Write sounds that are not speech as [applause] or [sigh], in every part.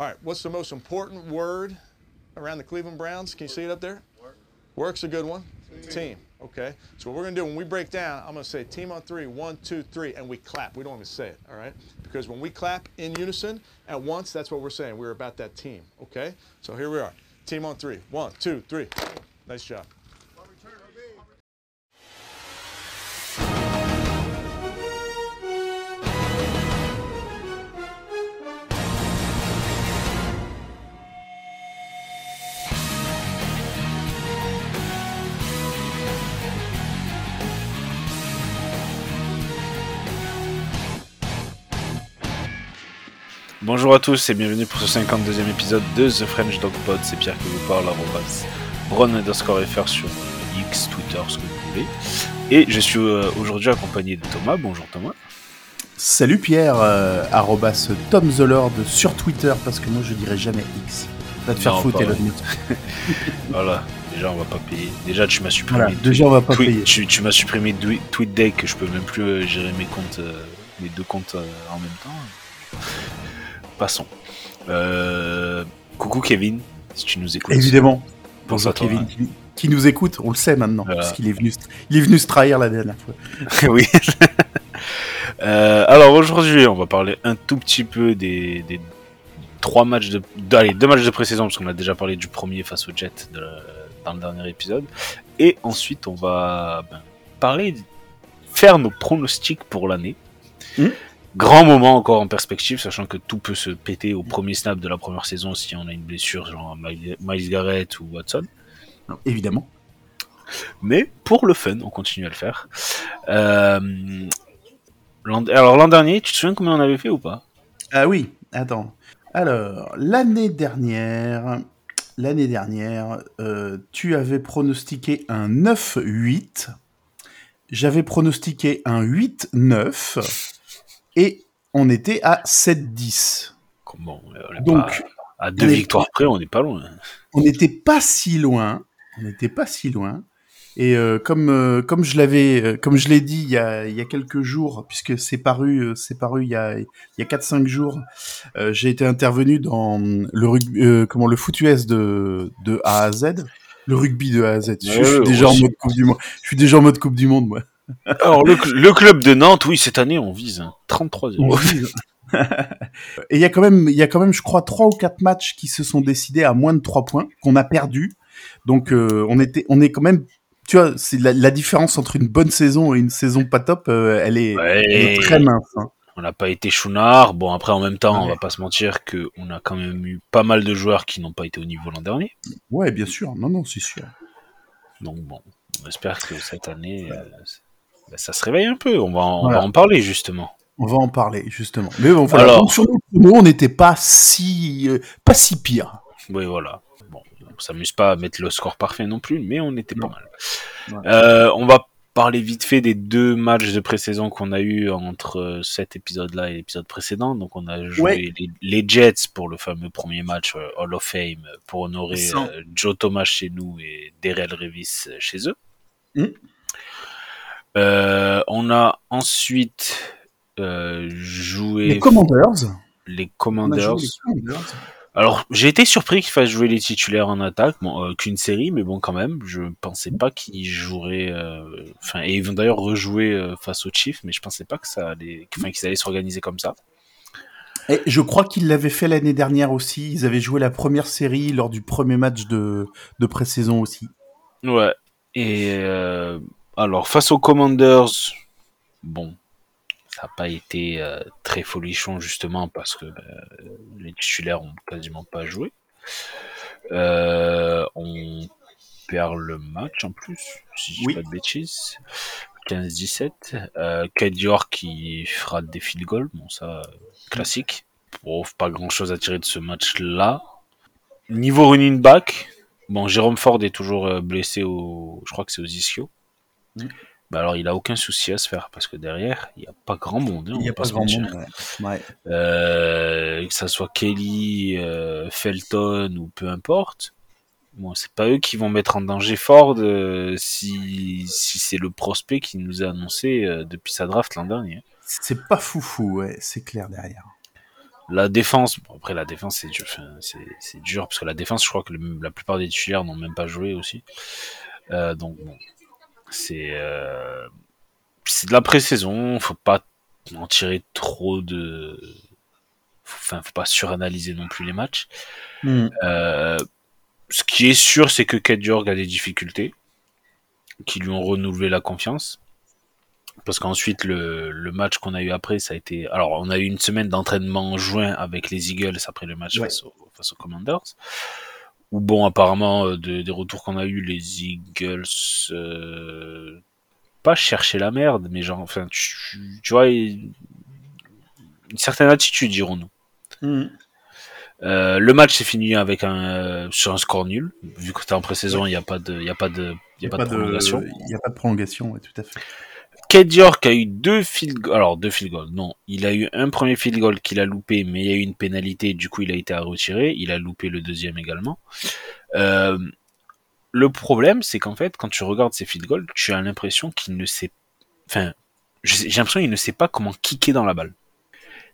All right, what's the most important word around the Cleveland Browns? Can you see it up there? Work. Work's a good one. Team. Okay. So what we're gonna do when we break down, I'm gonna say team on three, one, two, three, and we clap. We don't even say it, all right? Because when we clap in unison at once, that's what we're saying. We're about that team. Okay? So here we are. Team on three. One, two, three. Nice job. Bonjour à tous et bienvenue pour ce 52e épisode de The French Dog Pod. C'est Pierre qui vous parle, arrobas Bron underscore FR sur X, Twitter, ce que vous voulez. Et je suis euh, aujourd'hui accompagné de Thomas. Bonjour Thomas. Salut Pierre, euh, arrobas Tom the Lord sur Twitter parce que moi je dirais jamais X. Va te faire Non, foutre Elon. Musk. [laughs] Voilà, déjà on va pas payer. Déjà tu m'as supprimé. Voilà, déjà on va pas payer. Tu, tu m'as supprimé TweetDeck que je peux même plus euh, gérer mes comptes, euh, mes deux comptes euh, en même temps. Passons. Euh, coucou Kevin, si tu nous écoutes. Évidemment. Bonjour Kevin hein. qui, qui nous écoute, on le sait maintenant, parce qu'il est venu, il est venu se trahir la dernière fois. [laughs] oui. [laughs] Euh, alors aujourd'hui, on va parler un tout petit peu des, des trois matchs de, allez, deux matchs de pré-saison parce qu'on a déjà parlé du premier face aux Jets de- dans le dernier épisode. Et ensuite, on va ben, parler, faire nos pronostics pour l'année. Hmm. Grand moment encore en perspective, sachant que tout peut se péter au premier snap de la première saison si on a une blessure, genre Miles Garrett ou Watson. Non, évidemment. Mais pour le fun, on continue à le faire. Euh, alors l'an dernier, tu te souviens combien on avait fait ou pas? Ah oui, attends. Alors, l'année dernière, l'année dernière, euh, tu avais pronostiqué un 9-8. J'avais pronostiqué un 8-9. Et on était à 7-10. Comment est Donc, pas- à deux victoires près, on n'est pas loin. on n'était pas si loin. On n'était pas si loin. Et euh, comme euh, comme je l'avais euh, comme je l'ai dit il y a il y a quelques jours puisque c'est paru euh, c'est paru il y a il y a 4 5 jours euh, j'ai été intervenu dans le rugby euh, comment le foot US de de A à Z le rugby de A à Z je, Ouais, je suis ouais, déjà en mode coupe du monde je suis déjà en mode coupe du monde moi Alors le, cl- le club de Nantes, oui, cette année, on vise un 33 On vise. Et il y a quand même, il y a quand même, je crois, trois ou quatre matchs qui se sont décidés à moins de trois points qu'on a perdu. Donc euh, on était, on est quand même, tu vois, c'est la, la différence entre une bonne saison et une saison pas top, euh, elle est, Ouais. elle est très mince. hein. On n'a pas été chounard. Bon, après, en même temps, on Ouais. va pas se mentir que on a quand même eu pas mal de joueurs qui n'ont pas été au niveau l'an dernier. Ouais, bien sûr. Non, non, c'est sûr. Donc bon, on espère que cette année, euh, ben, ça se réveille un peu. On va, en, on Voilà. va en parler justement. On va en parler justement. Mais bon, voilà. Alors. Donc, sur nos pronos, on n'était pas si, euh, pas si pire. Oui, voilà. Bon, on s'amuse pas à mettre le score parfait non plus, mais on était Non. pas mal. Ouais. Euh, on va parler vite fait des deux matchs de pré-saison qu'on a eu entre euh, cet épisode-là et l'épisode précédent. Donc, on a joué Ouais. les, les Jets pour le fameux premier match euh, Hall of Fame pour honorer Joe Thomas chez nous et Derrell Revis chez eux. Mm. Euh, on a ensuite euh, joué Les Commanders. les Commanders. Alors, j'ai été surpris qu'il fasse jouer les titulaires en attaque, bon, euh, qu'une série, mais bon, quand même, je pensais pas qu'ils joueraient. euh, Enfin, et ils vont d'ailleurs rejouer euh, face aux Chiefs, mais je pensais pas que ça allait, enfin, qu'ils allaient s'organiser comme ça. Et je crois qu'ils l'avaient fait l'année dernière aussi. Ils avaient joué la première série lors du premier match de, de pré-saison aussi. Ouais. Et euh, alors, face aux Commanders, bon, ça n'a pas été euh, très folichon justement parce que bah, les titulaires ont quasiment pas joué. Euh, on perd le match en plus, si je dis Oui. pas de bêtises. 15-17. Euh, Kyle Dior qui fera des field goals, bon ça, classique. Bon, pas grand chose à tirer de ce match-là. Niveau running back, bon, Jérôme Ford est toujours blessé au, je crois que c'est aux ischio. Mm. Bah alors il a aucun souci à se faire parce que derrière il n'y a pas grand monde. hein, Il n'y a pas grand monde. ouais. Euh, que ça soit Kelly, euh, Felton ou peu importe. Bon, c'est pas eux qui vont mettre en danger Ford euh, si, si c'est le prospect qui nous a annoncé depuis sa draft l'an dernier. C'est pas foufou, ouais, c'est clair derrière. La défense, bon, après la défense c'est dur, c'est, dur parce que la défense, je crois que le- la plupart des titulaires n'ont même pas joué aussi. Donc bon, c'est euh, c'est de la pré-saison, faut pas en tirer trop de, enfin faut pas suranalyser non plus les matchs. Hmm. Euh, ce qui est sûr, c'est que York a des difficultés qui lui ont renouvelé la confiance. Parce qu'ensuite, le, le match qu'on a eu après, ça a été. Alors, on a eu une semaine d'entraînement en juin avec les Eagles après le match Ouais. face, aux, face aux Commanders. Où, bon, apparemment, euh, de- des retours qu'on a eu, les Eagles. euh, pas chercher la merde, mais genre, enfin, tu, tu vois, une certaine attitude, dirons-nous. Hmm. Euh, le match s'est fini avec un euh, sur un score nul. Vu que c'était en pré-saison, il n'y a pas de, il y a pas de, il y a pas de prolongation. Il n'y a pas de prolongation, ouais, tout à fait. Ked York a eu deux field goals. Alors, deux field goals. Non. Il a eu un premier field goal qu'il a loupé, mais il y a eu une pénalité. Du coup, il a été à retirer. Il a loupé le deuxième également. Euh, le problème, c'est qu'en fait, quand tu regardes ces field goals, tu as l'impression qu'il ne sait, enfin, j'ai l'impression qu'il ne sait pas comment kicker dans la balle.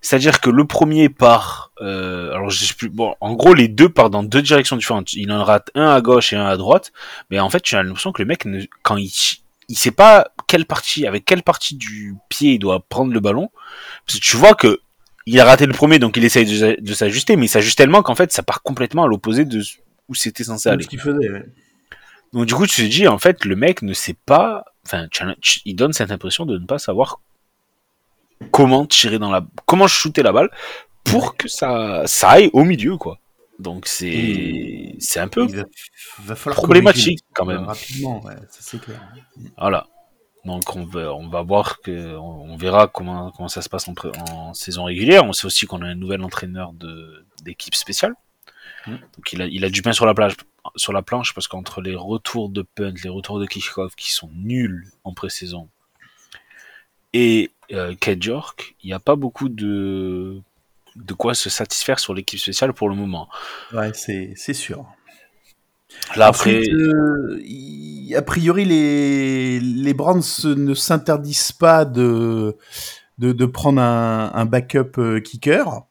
C'est-à-dire que le premier part, euh, alors je sais plus, bon, en gros les deux partent dans deux directions différentes. Il en rate un à gauche et un à droite, mais en fait tu as l'impression que le mec, ne, quand il, il sait pas quelle partie, avec quelle partie du pied il doit prendre le ballon, parce que tu vois que il a raté le premier, donc il essaye de, de s'ajuster, mais il s'ajuste tellement qu'en fait ça part complètement à l'opposé de où c'était censé aller. ce qu'il faisait, ouais. Donc du coup, tu te dis, en fait, le mec ne sait pas, enfin, il donne cette impression de ne pas savoir comment tirer dans la, comment shooter la balle pour que ça, ça aille au milieu, quoi. Donc c'est, c'est un peu, Il va, va falloir problématique, quand même. Rapidement, ouais, ça c'est clair. voilà. Donc on va, on va voir que, on, verra comment, comment ça se passe en, saison régulière. On sait aussi qu'on a un nouvel entraîneur de, d'équipe spéciale. Mm. Donc il a, il a du pain sur la plage, sur la planche parce qu'entre les retours de punt, les retours de kick-off qui sont nuls en pré-saison et euh, York, il n'y a pas beaucoup de de quoi se satisfaire sur l'équipe spéciale pour le moment. Ouais, c'est sûr. Là après, Ensuite, euh, a priori, les, les Browns se- ne s'interdisent pas de, de, de prendre un, un backup euh, kicker.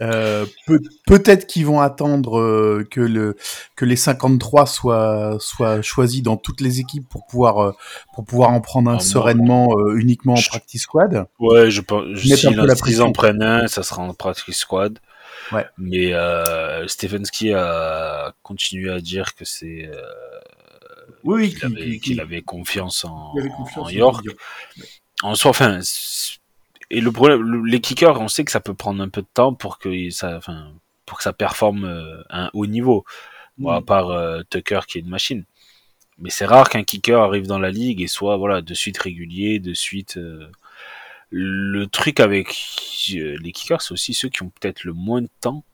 Euh, peut, peut-être qu'ils vont attendre euh, que, le, que les 53 soient, soient choisis dans toutes les équipes pour pouvoir, euh, pour pouvoir en prendre un Ah, sereinement uniquement en Je- practice squad. Ouais, je pense. Si la pression. en prennent un, ça sera en practice squad. Ouais. Mais Stefanski a continué à dire que c'est Oui, oui, qu'il avait, qu'il qui- avait confiance en, avait confiance en York. En soi, enfin, et le problème, le- les kickers, on sait que ça peut prendre un peu de temps pour que ça, enfin, pour que ça performe euh, à un haut niveau. Bon, à Mm. part euh, Tucker qui est une machine. Mais c'est rare qu'un kicker arrive dans la ligue et soit voilà de suite régulier, de suite. euh, Le truc avec euh, les kickers, c'est aussi ceux qui ont peut-être le moins de temps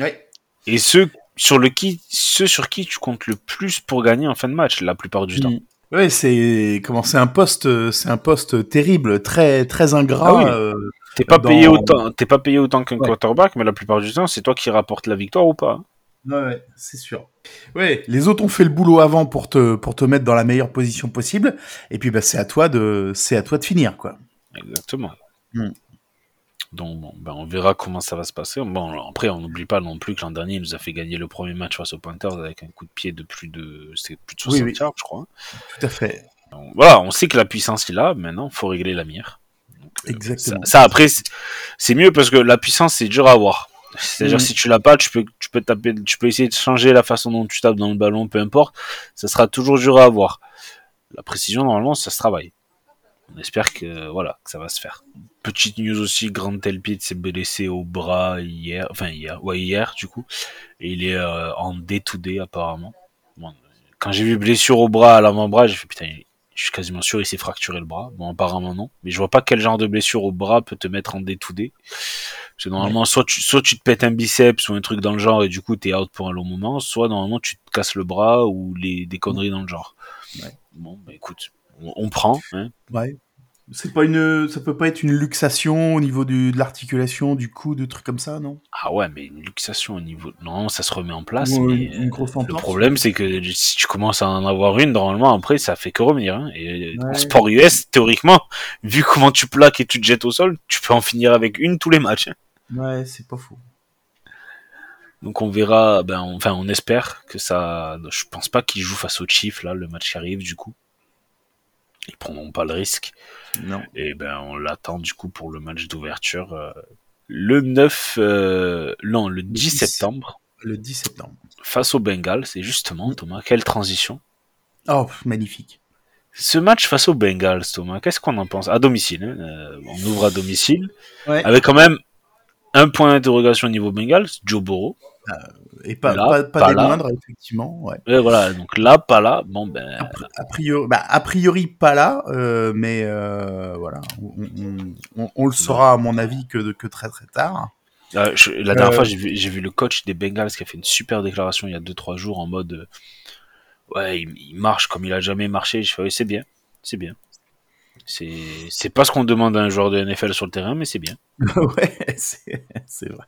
Ouais. et ceux sur le qui, ceux sur qui tu comptes le plus pour gagner en fin de match la plupart du temps. Ouais, c'est comment c'est un poste, c'est un poste terrible, très très ingrat. Ah oui. euh, T'es pas Dans- payé autant, t'es pas payé autant qu'un Ouais. quarterback, mais la plupart du temps, c'est toi qui rapporte la victoire ou pas. Ouais, c'est sûr. Ouais, les autres ont fait le boulot avant pour te pour te mettre dans la meilleure position possible, et puis bah c'est à toi de c'est à toi de finir quoi. Exactement. Mm. Donc bon, ben, on verra comment ça va se passer. Bon, après, on n'oublie pas non plus que l'an dernier, il nous a fait gagner le premier match face aux Panthers avec un coup de pied de plus de, c'est plus de 60 Oui, oui. yards, je crois. Tout à fait. Donc, voilà, on sait que la puissance il a. Maintenant, faut régler la mire. Donc, euh, Exactement. Ça, ça, après, c'est- mieux parce que la puissance, c'est dur à avoir. C'est-à-dire, Mhm. si tu l'as pas, tu peux, tu peux taper, tu peux essayer de changer la façon dont tu tapes dans le ballon, peu importe. Ça sera toujours dur à avoir. La précision, normalement, ça se travaille. On espère que, voilà, que ça va se faire. Petite news aussi, Grand Telpit s'est blessé au bras hier, enfin hier, ouais hier du coup, et il est euh, en D2D apparemment. Bon, quand j'ai vu blessure au bras, à l'avant-bras, j'ai fait putain, je suis quasiment sûr il s'est fracturé le bras. Bon, apparemment non, mais je vois pas quel genre de blessure au bras peut te mettre en D2D. Parce que normalement, soit tu, soit tu te pètes un biceps ou un truc dans le genre et du coup t'es out pour un long moment, soit normalement tu te casses le bras ou les, des conneries dans le genre. Ouais. Bon, bah écoute, on, on prend, hein. Ouais. C'est pas une, ça peut pas être une luxation au niveau du, de l'articulation, du cou, de trucs comme ça, non? Ah ouais, mais une luxation au niveau. Non, ça se remet en place. Mais, une, grosse Le entorse. problème, c'est que si tu commences à en avoir une, normalement, après, ça fait que revenir. hein. Et en sport US, théoriquement, vu comment tu plaques et tu te jettes au sol, tu peux en finir avec une tous les matchs. hein. Ouais, c'est pas faux. Donc on verra, ben, on- enfin on espère que ça. Je pense pas qu'ils jouent face aux Chiefs là, le match qui arrive du coup. Ils prendront pas le risque. Non. Et ben on l'attend du coup pour le match d'ouverture euh, le 9, euh, non le 10 10. septembre Le 10 septembre. face au Bengals. C'est justement Thomas, quelle transition. Oh, magnifique. Ce match face aux Bengals, Thomas, qu'est-ce qu'on en pense? À domicile, hein, euh, on ouvre à domicile, Ouais. avec quand même un point d'interrogation au niveau Bengals, Joe Burrow. Et pas, Là, pas, pas pas des là. moindres, effectivement. Ouais. Et voilà, donc là, pas là, bon ben, A priori, bah, a priori pas là, euh, mais euh, voilà, on, on- on- on le saura à mon avis que, que très très tard. euh, je- la dernière Euh, fois, j'ai vu, vu le coach des Bengals qui a fait une super déclaration il y a 2-3 jours en mode euh, Ouais, il, il marche comme il a jamais marché. Je fais Oui, c'est bien, c'est bien. C'est pas ce qu'on demande à un joueur de NFL sur le terrain, mais c'est bien. [laughs] ouais, c'est vrai.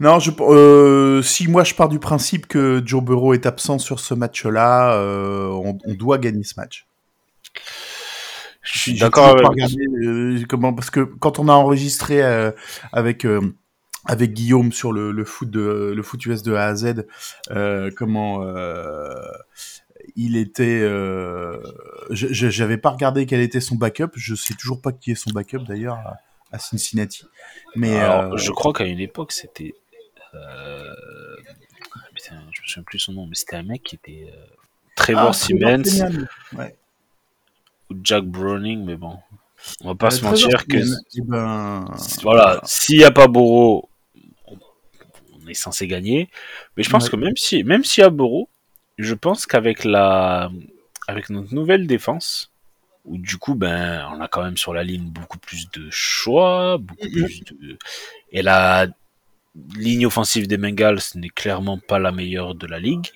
Non, je, euh, si moi je pars du principe que Joe Burrow est absent sur ce match-là, euh, on, on doit gagner ce match. Je suis d'accord euh, comment parce que quand on a enregistré euh, avec avec Guillaume sur le, le foot de le foot US de A à Z, comment il était, je- je- j'avais pas regardé quel était son backup. Je sais toujours pas qui est son backup d'ailleurs à, Cincinnati. Mais Alors, euh, je crois qu'à une époque, c'était. Euh... Putain, je me souviens plus son nom, mais c'était un mec qui était. euh, Trevor ah. Ouais. ou Jack Browning, mais bon. On va pas Euh, se mentir que. Eh ben, Voilà, s'il n'y a pas Boro, on, on est censé gagner. Mais je pense Ouais. que même si même s'il y a Boro, je pense qu'avec la. Avec notre nouvelle défense, où du coup, ben, on a quand même sur la ligne beaucoup plus de choix, beaucoup Mhm. plus de. Et la ligne offensive des Bengals n'est clairement pas la meilleure de la ligue.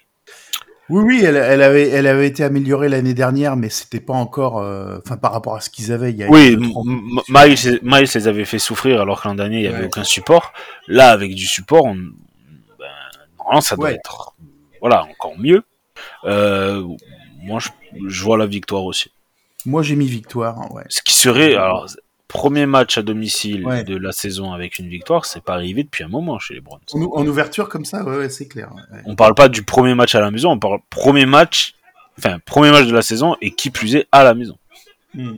Oui, oui, elle, elle avait, elle avait été améliorée l'année dernière, mais c'était pas encore, euh, enfin, par rapport à ce qu'ils avaient il y a. Oui. Miles, Miles les avait fait souffrir alors que l'an dernier il n'y avait Ouais. aucun support. Là, avec du support, on, ben, normalement, ça doit Ouais. être voilà, encore mieux. Euh, moi, je, je vois la victoire aussi. Moi, j'ai mis victoire, hein, ouais. Ce qui serait, alors, premier match à domicile Ouais. de la saison avec une victoire, c'est pas arrivé depuis un moment chez les Browns. En, ou- en ouverture comme ça, ouais, ouais, c'est clair. ouais. On parle pas du premier match à la maison, on parle premier match, enfin, premier match de la saison et qui plus est à la maison. Hmm.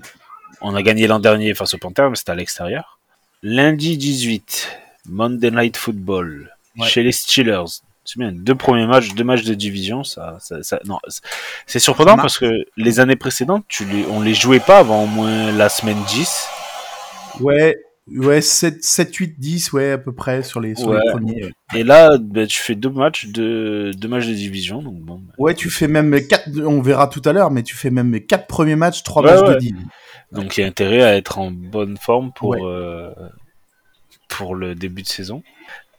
On a gagné l'an dernier face aux Panthers, mais c'était à l'extérieur. Lundi 18, Monday Night Football, chez les Steelers. C'est bien, deux premiers matchs, deux matchs de division, ça, ça, ça- non, c'est- surprenant parce que les années précédentes, tu les, on les jouait pas avant au moins la semaine 10. Ouais, ouais, 7, 7, 8, 10, ouais, à peu près, sur les, sur les Ouais. premiers. Et là, ben, tu fais deux matchs de, deux matchs de division, donc bon. ben. Ouais, tu fais même quatre, on verra tout à l'heure, mais tu fais même quatre premiers matchs, trois Ouais, matchs ouais. de div. Donc il y a intérêt à être en bonne forme pour, euh, pour le début de saison.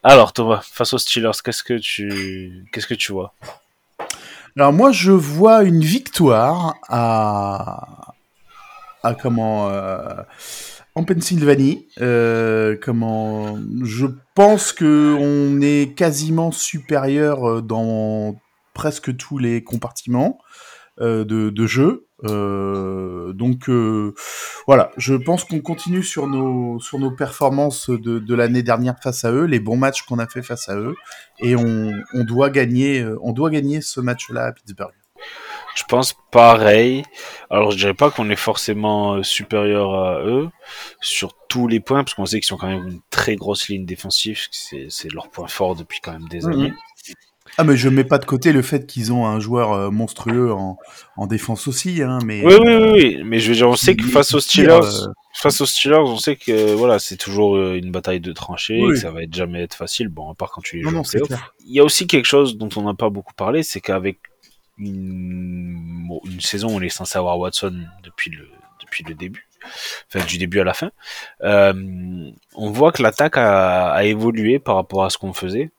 Alors Thomas, face aux Steelers, qu'est-ce que tu, qu'est-ce que tu vois? Alors moi, je vois une victoire à, à comment, euh, en Pennsylvanie. Euh, comment, je pense que on est quasiment supérieur euh, dans presque tous les compartiments de, de jeu. Euh, donc euh, voilà, je pense qu'on continue sur nos sur nos performances de, de l'année dernière face à eux, les bons matchs qu'on a fait face à eux, et on, on doit gagner euh, on doit gagner ce match-là à Pittsburgh. Je pense pareil. Alors je dirais pas qu'on est forcément euh, supérieur à eux sur tous les points, parce qu'on sait qu'ils sont quand même une très grosse ligne défensive, c'est, c'est leur point fort depuis quand même des Mhm. années. Ah mais je mets pas de côté le fait qu'ils ont un joueur euh, monstrueux en, en défense aussi, hein, mais Oui, oui, oui, oui, mais je veux dire, on sait que face aux Steelers, euh, face aux Steelers, on sait que voilà, c'est toujours euh, une bataille de tranchées, Oui. que ça va être jamais être facile. Bon, à part quand tu les Non, joues non, c'est clair. Il y a aussi quelque chose dont on n'a pas beaucoup parlé, c'est qu'avec une, bon, une saison où on est censé avoir Watson depuis le depuis le début, enfin du début à la fin, euh, on voit que l'attaque a, a évolué par rapport à ce qu'on faisait.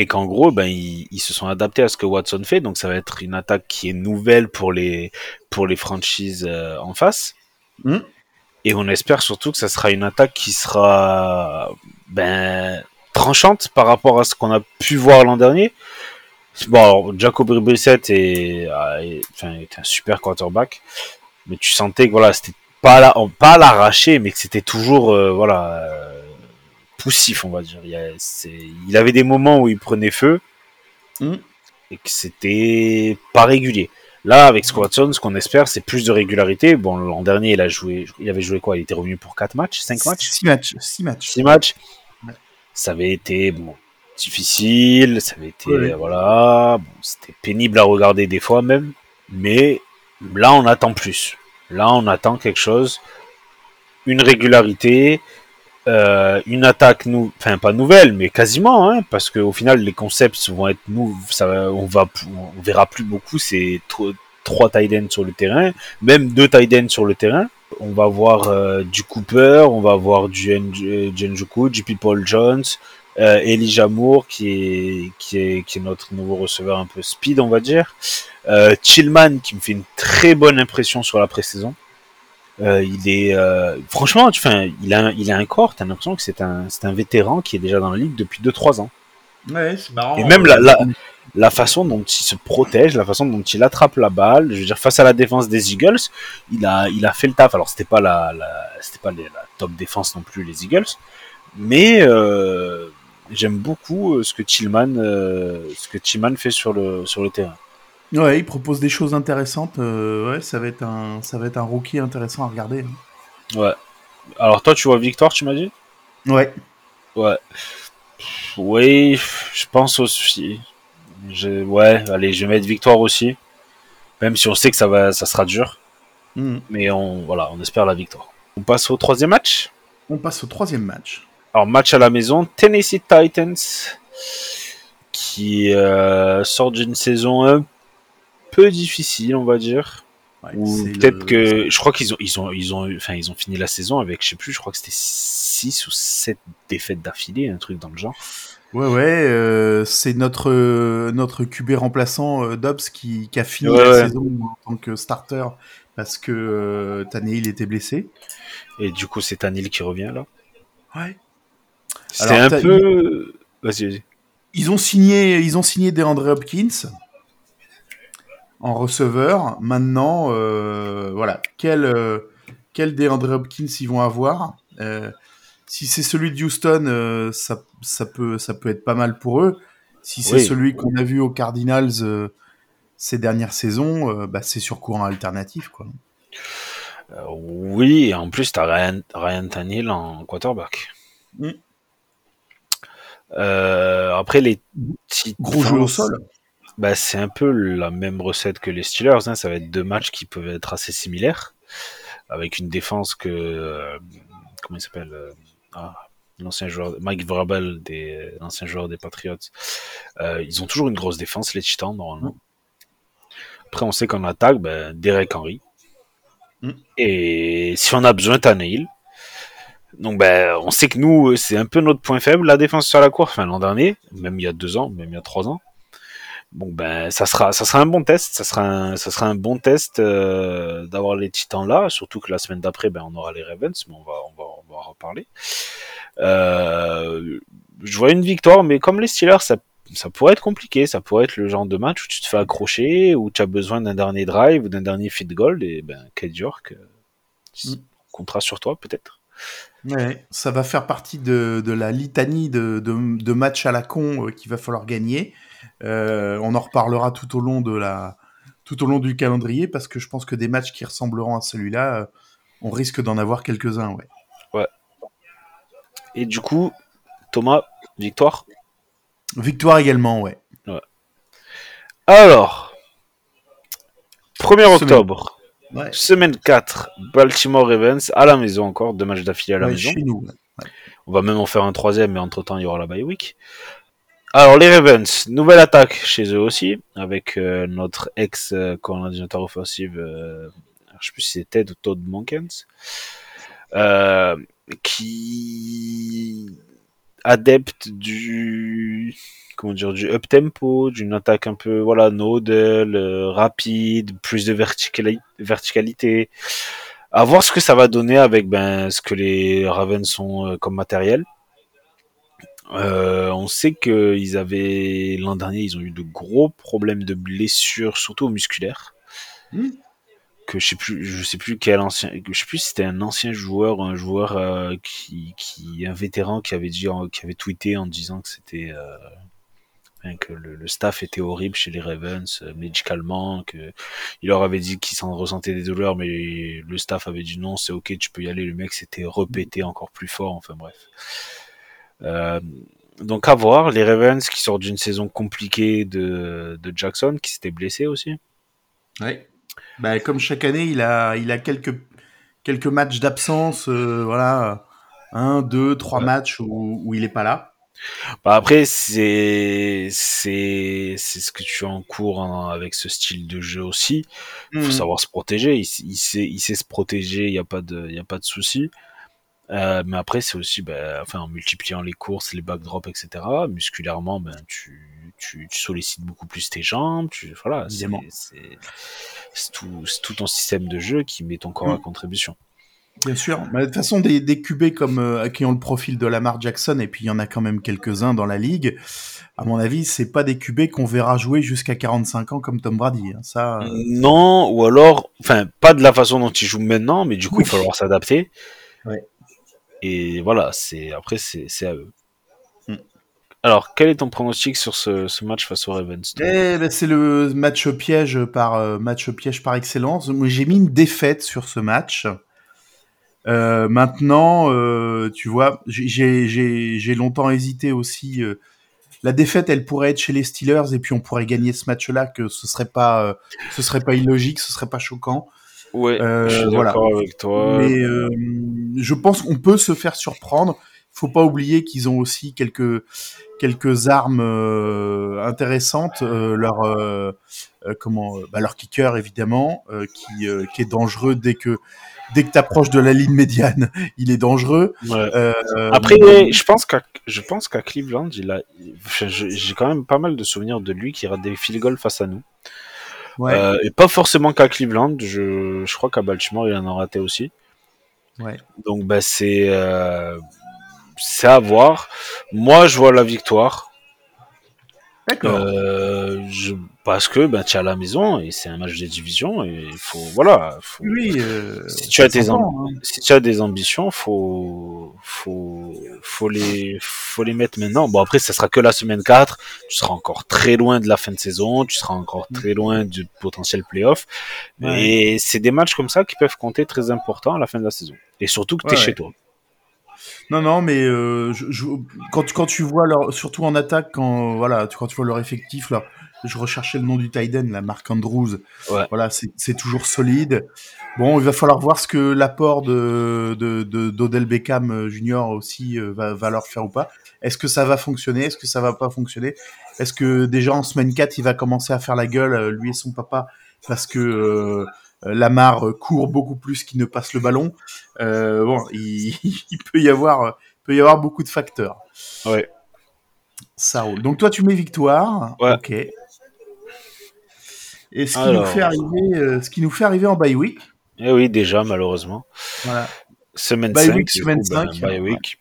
Et qu'en gros, ben, ils, ils se sont adaptés à ce que Watson fait, donc ça va être une attaque qui est nouvelle pour les, pour les franchises euh, en face. Mhm. Et on espère surtout que ça sera une attaque qui sera ben, tranchante par rapport à ce qu'on a pu voir l'an dernier. Bon, alors, Jacob Brissett est, a- est- un super quarterback, mais tu sentais que voilà, c'était pas à la- pas à l'arracher, mais que c'était toujours euh, voilà, euh, poussif, on va dire. Il, a- avait des moments où il prenait feu Mm. et que c'était pas régulier. Là, avec Scott Watson, ce qu'on espère, c'est plus de régularité. Bon, l'an dernier, il a joué, il avait joué quoi? Il était revenu pour 4 matchs, 5 matchs? 6 matchs. 6 matchs. 6 matchs. Ouais. Ça avait été bon, difficile, ça avait été Ouais. voilà, bon, c'était pénible à regarder des fois même, mais là on attend plus. Là on attend quelque chose, une régularité, euh, une attaque enfin pas nouvelle, mais quasiment, hein, parce qu'au final les concepts vont être nous, on va, on verra plus beaucoup, c'est tro- trois tight sur le terrain, même deux tight sur le terrain. On va voir euh, du Cooper, on va voir du du Njoku, du Paul Jones, euh, Elijah Moore qui est, qui, est, qui est notre nouveau receveur un peu speed, on va dire. Euh, Chillman qui me fait une très bonne impression sur la pré-saison. Euh, il est euh, franchement, tu, enfin, il a, il a un corps. T'as l'impression que c'est un, c'est un vétéran qui est déjà dans la ligue depuis 2-3 ans. Ouais, c'est marrant. Et même la, la, la façon dont il se protège, la façon dont il attrape la balle, je veux dire face à la défense des Eagles, il a, il a fait le taf. Alors c'était pas la, la c'était pas les- la top défense non plus les Eagles, mais euh, j'aime beaucoup euh, ce que Tillman, euh, ce que Tillman fait sur le sur le terrain. Ouais, il propose des choses intéressantes. euh, ouais, ça va être un, ça va être un rookie intéressant à regarder. Ouais. Alors toi, tu vois Victoire, tu m'as dit? Ouais. Ouais. Oui, je pense aussi. Je, ouais, allez, je vais mettre Victoire aussi. Même si on sait que ça va, ça sera dur. Mhm. Mais on, voilà, on espère la victoire. On passe au troisième match? On passe au troisième match. Alors, match à la maison, Tennessee Titans, qui euh, sort d'une saison un peu difficile, on va dire. Ouais, Ou c'est peut-être le- que, je crois qu'ils ont, ils ont, ils ont, enfin, ils ont fini la saison avec, je sais plus, je crois que c'était 6 ou 7 défaites d'affilée, un truc dans le genre. Ouais, ouais, euh, c'est notre euh, notre QB remplaçant euh, Dobbs qui, qui a fini Ouais, la ouais. saison en tant que starter parce que euh, Tannehill était blessé. Et du coup, c'est Tanil qui revient là. Ouais. C'était un peu. Vas-y, vas-y. Ils ont signé, ils ont signé DeAndre Hopkins en receveur. Maintenant, euh, voilà, quel euh, quel DeAndre Hopkins ils vont avoir Euh, Si c'est celui de Houston, euh, ça, ça peut ça peut être pas mal pour eux. Si c'est Oui. celui qu'on a vu aux Cardinals ces dernières saisons, bah, c'est sur courant alternatif quoi. Oui, et en plus, t'as Ryan, Ryan Tannehill en quarterback. Mm. Après, les Gros jeu au sol. Bah, c'est un peu la même recette que les Steelers. hein. Ça va être deux matchs qui peuvent être assez similaires, avec une défense que euh, comment il s'appelle euh, ah, l'ancien joueur Mike Vrabel des l'ancien joueur des Patriots. Euh, ils ont toujours une grosse défense les Titans normalement. Après, on sait qu'en attaque, ben, Derek Henry. Mm. Et si on a besoin, Tannehill. Donc, ben, on sait que nous, c'est un peu notre point faible, la défense sur la cour. Enfin, l'an dernier, même il y a deux ans, même il y a trois ans. Bon, ben, ça sera, ça sera un bon test. Ça sera un, ça sera un bon test euh, d'avoir les Titans là. Surtout que la semaine d'après, ben, on aura les Ravens, mais on va, on va, on va en reparler. Euh, je vois une victoire, mais comme les Steelers, ça, ça pourrait être compliqué. Ça pourrait être le genre de match où tu te fais accrocher, où tu as besoin d'un dernier drive ou d'un dernier feed goal. Et ben, Kate York, euh, Mm. comptera sur toi peut-être. Ouais, ça va faire partie de, de la litanie de, de, de matchs à la con euh, qu'il va falloir gagner. Euh, on en reparlera tout au long de la tout au long du calendrier parce que je pense que des matchs qui ressembleront à celui-là, euh, on risque d'en avoir quelques-uns. Ouais. Et du coup, Thomas, victoire? Victoire également, ouais. Alors, 1er Semaine. octobre, Ouais, semaine 4, Baltimore Ravens à la maison encore, deux matchs d'affilée à la ouais, maison. chez nous. ouais. On va même en faire un troisième, mais entre temps, il y aura la bye week. Alors, les Ravens, nouvelle attaque chez eux aussi, avec euh, notre ex-coordinateur offensif, euh, je sais plus si c'est Ted ou Todd Monkens, euh, qui adepte du comment dire du up tempo, d'une attaque un peu voilà nodal, euh, rapide, plus de verticali- verticalité. À voir ce que ça va donner avec ben ce que les Ravens ont euh, comme matériel. Euh, on sait que ils avaient l'an dernier, ils ont eu de gros problèmes de blessures, surtout musculaires. Hmm. que je sais plus, je sais plus quel ancien, je sais plus si c'était un ancien joueur, un joueur euh, qui, qui, un vétéran qui avait dit, qui avait tweeté en disant que c'était euh, que le, le, staff était horrible chez les Ravens euh, médicalement, que il leur avait dit qu'il s'en ressentait des douleurs, mais le staff avait dit non, c'est ok, tu peux y aller. Le mec s'était répété encore plus fort. Enfin bref. Euh, donc à voir, les Ravens qui sortent d'une saison compliquée de, de Jackson, qui s'était blessé aussi. Ouais. Bah, comme chaque année, il a, il a quelques, quelques matchs d'absence, euh, voilà, un, deux, trois ouais. matchs où, où il est pas là. Bah après, c'est c'est c'est ce que tu as en cours hein, avec ce style de jeu aussi. Il faut Mhm. savoir se protéger. Il, il sait il sait se protéger. Il y a pas de il y a pas de souci. Euh, mais après, c'est aussi, ben, enfin, en multipliant les courses, les backdrops, etc. Musculairement, ben, tu, tu, tu sollicites beaucoup plus tes jambes. Tu, voilà, c'est Évidemment. c'est- c'est tout, c'est tout ton système de jeu qui met ton corps à Mm. contribution. Bien sûr. Mais de toute façon, des, des QB comme euh, qui ont le profil de Lamar Jackson, et puis il y en a quand même quelques-uns dans la ligue. À mon avis, c'est pas des QB qu'on verra jouer jusqu'à 45 ans comme Tom Brady. hein. Ça, euh, Non, ou alors, enfin, pas de la façon dont il joue maintenant, mais du coup, Oui. il va falloir s'adapter. Ouais. Et voilà, c'est après, c'est à eux. Mm. Alors, quel est ton pronostic sur ce, ce match face aux Ravens Eh ben, c'est le match piège par euh, match piège par excellence. Moi, j'ai mis une défaite sur ce match. Euh, maintenant, euh, tu vois, j'ai- longtemps hésité aussi. euh, la défaite, elle pourrait être chez les Steelers et puis on pourrait gagner ce match-là, que ce serait pas, ce serait pas illogique, ce serait pas choquant. Ouais, Euh, je suis voilà. d'accord avec toi. Mais euh, je pense qu'on peut se faire surprendre. Faut pas oublier qu'ils ont aussi quelques quelques armes euh, intéressantes. Leur comment bah, leur kicker évidemment, qui qui est dangereux dès que dès que t'approches de la ligne médiane, [laughs] il est dangereux. Ouais. Après, je pense qu'à je pense qu'à Cleveland, il a, j'ai quand même pas mal de souvenirs de lui qui rate des field goals face à nous. Ouais, Euh, et pas forcément qu'à Cleveland. Je, je crois qu'à Baltimore, il en a raté aussi. ouais. Donc bah c'est euh, c'est à voir. Moi je vois la victoire D'accord. euh, je, parce que ben tu es à la maison et c'est un match de division et il faut voilà faut- oui. euh, si tu as ça tes s'entend, am- hein. si tu as des ambitions faut faut faut les faut les mettre maintenant. Bon après ça sera que la semaine 4, tu seras encore très loin de la fin de saison, tu seras encore très loin du potentiel playoff Ouais. et c'est des matchs comme ça qui peuvent compter très importants à la fin de la saison et surtout que tu es Ouais, chez toi. Non, non, mais euh, je, je- quand, quand tu vois leur, surtout en attaque, quand voilà, tu, quand tu vois leur effectif, là, je recherchais le nom du Tiden, la Mark Andrews. Ouais. Voilà, c'est toujours solide. Bon, il va falloir voir ce que l'apport de de- de- d'Odell Beckham euh, Junior aussi euh, va, va leur faire ou pas. Est-ce que ça va fonctionner? Est-ce que ça va pas fonctionner? Est-ce que déjà en semaine 4, il va commencer à faire la gueule, euh, lui et son papa, parce que euh, Lamar court beaucoup plus qu'il ne passe le ballon? Euh, Bon, il, [laughs] il peut y avoir, peut y avoir beaucoup de facteurs. Ouais. Ça roule. Donc toi, tu mets victoire. Ouais. Ok. Et ce qui Alors. nous fait arriver, euh, ce qui nous fait arriver en bye week. Eh oui, déjà, malheureusement. Voilà. Semaine Bye 5, week, semaine coup, ben, 5, bye ouais. week.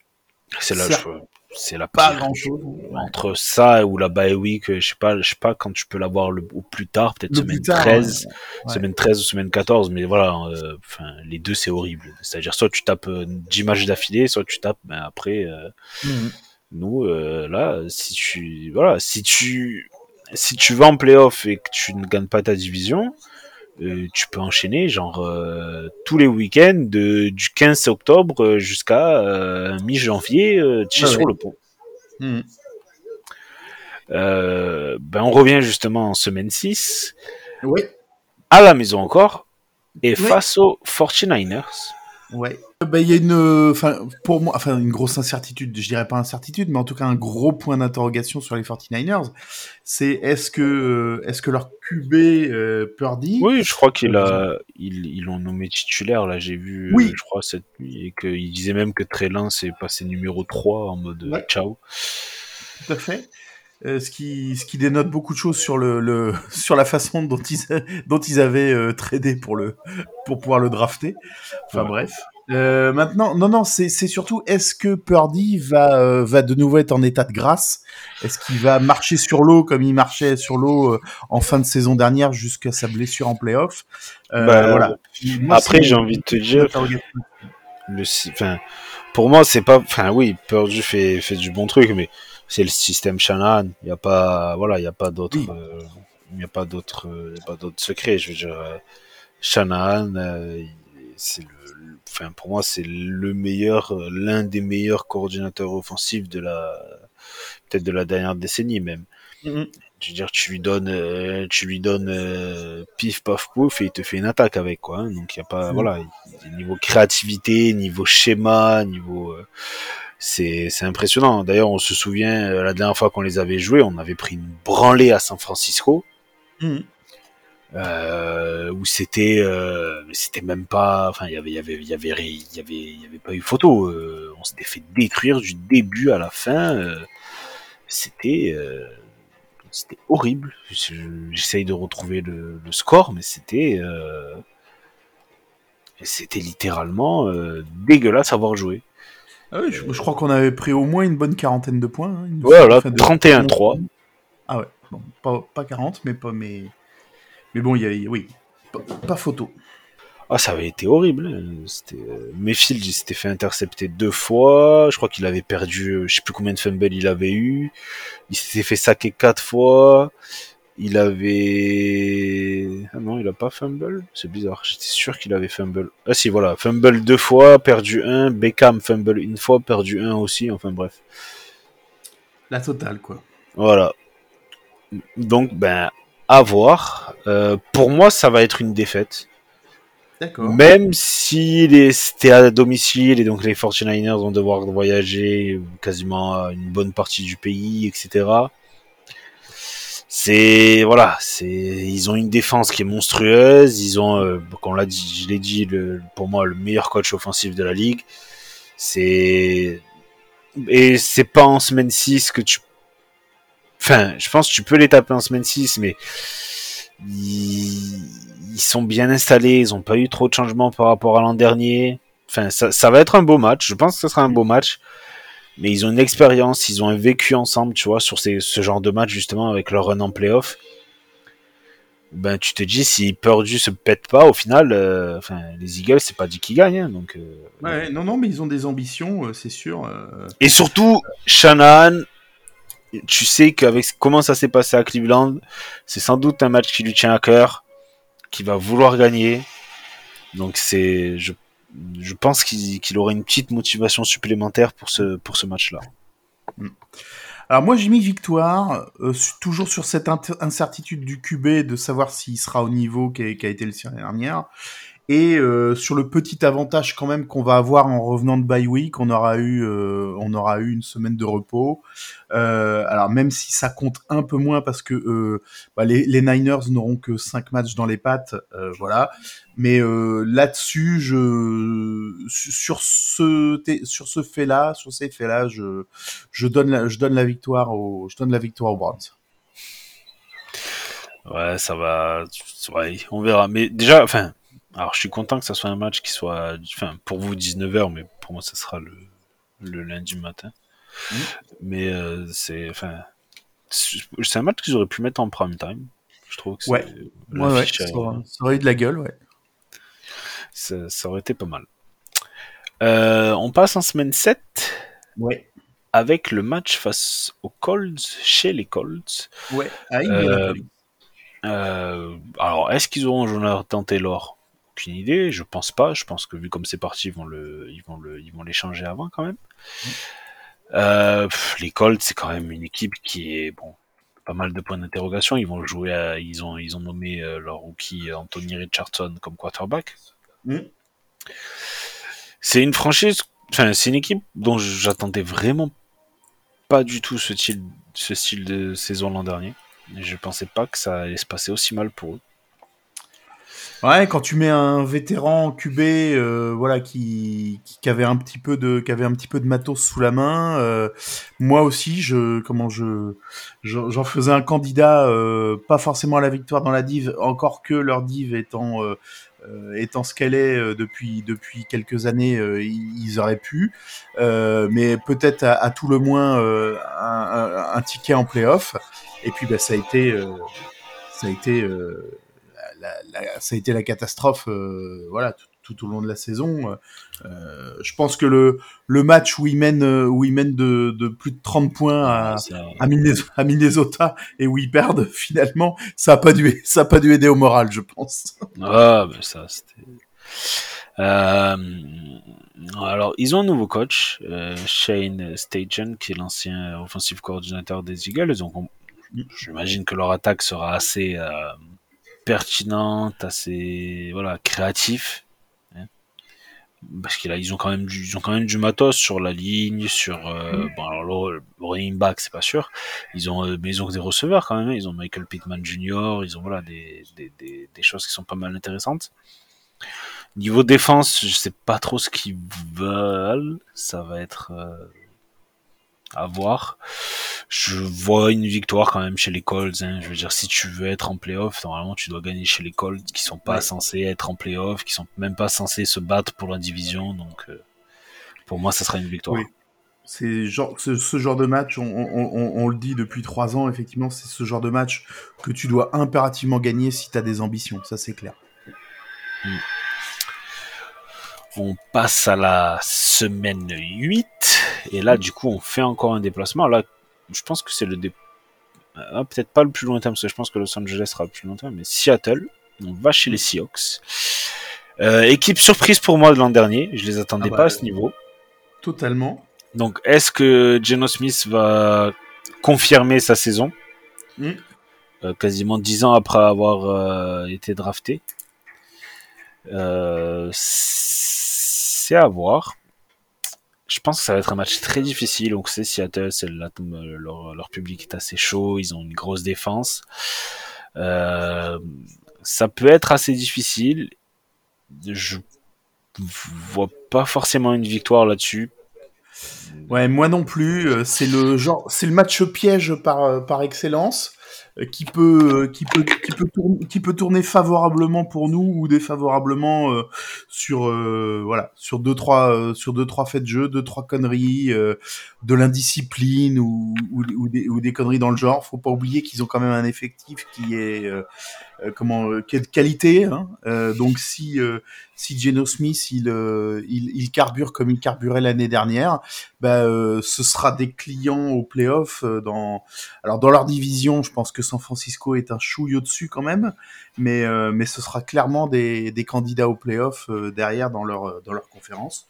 C'est la, Ça- je- c'est la Pas grand chose. Entre ça ou la bye week, je sais pas, je sais pas quand tu peux l'avoir le, au plus tard, peut-être semaine tard, 13, ouais. semaine 13 ou semaine 14, mais voilà, euh, enfin, les deux c'est horrible. C'est-à-dire, soit tu tapes euh, 10 matchs d'affilée, soit tu tapes, ben après, euh, Mhm. nous, euh, là, si tu, voilà, si tu, si tu vas en playoff et que tu ne gagnes pas ta division, euh, tu peux enchaîner genre euh, tous les week-ends de, du 15 octobre euh, jusqu'à euh, mi-janvier, tu es Ouais, sur ouais. le pont. Euh, ben on revient justement en semaine 6, Oui. à la maison encore, et face aux 49ers. Ouais. Bah, il y a une, euh, enfin, pour moi, enfin, une grosse incertitude. Je dirais pas incertitude, mais en tout cas un gros point d'interrogation sur les 49ers. C'est est-ce que, euh, est-ce que leur QB euh, Purdy, Oui, je crois qu'il a, ils, ils l'ont nommé titulaire, là, j'ai vu, Oui. euh, je crois, cette nuit, et qu'il disait même que Trélin s'est passé numéro 3 en mode euh, Ouais. ciao. tout à fait. Euh, ce qui, ce qui dénote beaucoup de choses sur le, le [laughs] sur la façon dont ils, [laughs] dont ils avaient euh, tradé pour le, pour pouvoir le drafter. Enfin Ouais. bref. Euh, maintenant, non, non, c'est surtout est-ce que Purdy va euh, va de nouveau être en état de grâce? Est-ce qu'il va marcher sur l'eau comme il marchait sur l'eau euh, en fin de saison dernière jusqu'à sa blessure en playoff? Bah, Voilà. Moi, Après, j'ai envie de te dire, le, enfin, pour moi, c'est pas, enfin, oui, Purdue fait, fait du bon truc, mais c'est le système Shanahan. Il y a pas, voilà, il y a pas d'autre, il y a pas d'autre, secret. Je veux dire, Shanahan, c'est le- enfin, pour moi, c'est le meilleur, euh, l'un des meilleurs coordinateurs offensifs de la, peut-être de la dernière décennie même. Mhm. Je veux dire, tu lui donnes, euh, tu lui donnes euh, pif paf pouf et il te fait une attaque avec quoi. hein. Donc il y a pas, Mhm. voilà, il- niveau créativité, niveau schéma, niveau, euh, c'est c'est impressionnant. D'ailleurs, on se souvient la dernière fois qu'on les avait joués, on avait pris une branlée à San Francisco Mhm. Euh, où c'était, euh, mais c'était même pas, enfin il y avait, il y avait, il y avait, il y avait, il y avait pas eu photo. euh, on s'était fait détruire du début à la fin. euh, c'était c'était horrible. Je- J'essaye de retrouver le, le score, mais c'était c'était littéralement dégueulasse à voir jouer. Ah oui, je, je crois qu'on avait pris au moins une bonne quarantaine de points. hein, Voilà, semble. 31-3. Ah ouais, bon, pas, pas 40, mais pas mais mais bon, il y a oui, pas, pas photo. Ah, ça avait été horrible. hein. C'était euh, Mayfield, il s'était fait intercepter deux fois. Je crois qu'il avait perdu, euh, je sais plus combien de fumbles il avait eu. Il s'était fait saquer quatre fois. Il avait, ah non, il a pas fumble? C'est bizarre. J'étais sûr qu'il avait fumble. Ah si, voilà, fumble deux fois, perdu un. Beckham fumble une fois, perdu un aussi. Enfin bref. La totale quoi. Voilà. Donc, ben, à voir. Euh, pour moi, ça va être une défaite. D'accord. Même si les- c'était à domicile et donc les 49ers vont devoir voyager quasiment une bonne partie du pays, etc. C'est voilà, c'est ils ont une défense qui est monstrueuse. Ils ont, euh, comme on l'a dit, je l'ai dit, le, pour moi le meilleur coach offensif de la ligue. C'est et c'est pas en semaine 6 que tu Enfin, je pense que tu peux les taper en semaine 6, mais ils, ils sont bien installés, ils ont pas eu trop de changements par rapport à l'an dernier. Enfin, ça, ça va être un beau match. Je pense que ce sera un beau match. Mais ils ont une expérience, ils ont un vécu ensemble, tu vois, sur ces, ce genre de match, justement, avec leur run en playoff. Ben, tu te dis, si Purdue se pète pas, au final, euh, enfin, les Eagles, c'est pas dit qu'ils gagnent, hein, donc, euh, Ouais, non non, mais ils ont des ambitions, euh, c'est sûr. Et surtout, Shanahan, tu sais qu'avec comment ça s'est passé à Cleveland, c'est sans doute un match qui lui tient à cœur, qui va vouloir gagner. Donc c'est, je, je pense qu'il aurait une petite motivation supplémentaire pour ce, pour ce match-là. Alors moi j'ai mis victoire, euh, toujours sur cette incertitude du QB de savoir s'il sera au niveau qu'a qu'a été le sien dernière, et euh, sur le petit avantage quand même qu'on va avoir en revenant de bye week, on aura eu, euh, on aura eu une semaine de repos. Euh, alors même si ça compte un peu moins parce que euh, bah, les, les Niners n'auront que 5 matchs dans les pattes, euh, voilà. Mais euh, là-dessus, je su- sur ce sur ce fait-là, sur ces faits-là, je je donne la, je donne la victoire au je donne la victoire aux Browns. Ouais, ça va, ouais, on verra. Mais déjà, enfin, alors je suis content que ça soit un match qui soit, enfin, pour vous 19h, mais pour moi ça sera le, le lundi matin. Mais euh, c'est, enfin, c'est un match qu'ils auraient pu mettre en prime time. Je trouve que c'est- Ouais. Ouais, ouais, ça, aura- ça aurait eu de la gueule, ouais. ça, ça aurait été pas mal. Euh, on passe en semaine 7 Ouais. avec le match face aux Colts, chez les Colts. Ouais. Euh, alors, est-ce qu'ils auront Jonathan Taylor? Aucune idée, je pense pas. Je pense que vu comme c'est parti, ils vont le, ils vont le, ils vont l'échanger avant quand même. Euh, pff, les Colts, c'est quand même une équipe qui est bon, pas mal de points d'interrogation. Ils vont jouer, à, ils ont, ils ont nommé euh, leur rookie Anthony Richardson comme quarterback. Mm. C'est une franchise, enfin, c'est une équipe dont j'attendais vraiment pas du tout ce style, ce style de saison l'an dernier. Je pensais pas que ça allait se passer aussi mal pour eux. Ouais, quand tu mets un vétéran QB, euh, voilà, qui, qui, qui avait un petit peu de, qui avait un petit peu de matos sous la main. euh, moi aussi, je, comment je, je- j'en faisais un candidat, euh, pas forcément à la victoire dans la div, encore que leur div étant euh, euh, étant ce qu'elle est euh, depuis depuis quelques années, ils auraient pu, mais peut-être à, à, tout le moins un, un, ticket en playoff. Et puis bah, ça a été ça a été la, la, ça a été la catastrophe, voilà, tout, tout au long de la saison. Euh, je pense que le, le match où il mène, où il mène de, de plus de 30 points à, à, Minnesota, à, Minnesota, et où ils perdent [laughs] finalement, ça a pas dû, ça a pas dû aider au moral, je pense. Ah, ben ça, c'était. Euh, alors, ils ont un nouveau coach, euh, Shane Stagen, qui est l'ancien offensive coordinateur des Eagles. Donc, j'imagine que leur attaque sera assez euh, pertinente, assez voilà créatif parce qu'ils ils ont quand même du, ils ont quand même du matos sur la ligne, sur euh, mm. bon alors le, running back c'est pas sûr, ils ont euh, mais ils ont des receveurs quand même, hein. ils ont Michael Pittman Jr, ils ont voilà des, des, des, des choses qui sont pas mal intéressantes. Niveau défense, je sais pas trop ce qu'ils veulent, ça va être euh, à voir. Je vois une victoire quand même chez les Colts. Hein. Je veux dire, si tu veux être en playoff, normalement tu dois gagner chez les Colts qui sont pas censés être en playoff, qui sont même pas censés se battre pour la division. Donc euh, pour moi, ça sera une victoire. Oui. C'est genre ce, ce, genre de match, on, on, on, le dit depuis trois ans, effectivement, c'est ce genre de match que tu dois impérativement gagner si tu as des ambitions, ça c'est clair. Mm. On passe à la semaine 8. Et là, du coup, on fait encore un déplacement. Là, je pense que c'est le dé... Ah, peut-être pas le plus lointain, parce que je pense que Los Angeles sera le plus lointain, mais Seattle. On va chez les Seahawks. Euh, équipe surprise pour moi de l'an dernier. Je les attendais ah bah, pas à ce niveau. Totalement. Donc, est-ce que Geno Smith va confirmer sa saison? Mm. euh, Quasiment dix ans après avoir euh, été drafté. Euh, c'est à voir je pense que ça va être un match très difficile. Donc c'est Seattle, c'est leur, leur, public est assez chaud, ils ont une grosse défense. Euh, ça peut être assez difficile. Je vois pas forcément une victoire là-dessus. Ouais, moi non plus. Euh, c'est le genre, c'est le match piège par par excellence. Euh, qui peut euh, qui peut qui peut tourner, qui peut tourner favorablement pour nous ou défavorablement euh, sur euh, voilà sur deux trois sur deux trois faits de jeu deux trois conneries de l'indiscipline ou, ou, ou, des, ou des conneries dans le genre. Faut pas oublier qu'ils ont quand même un effectif qui est comment qui est de qualité hein. donc si si Geno Smith il, il, il carbure comme il carburait l'année dernière bah, ce sera des clients au playoff dans alors dans leur division je pense que San Francisco est un chouille au-dessus quand même, mais, euh, mais ce sera clairement des, des candidats au playoff euh, derrière dans leur, dans leur conférence.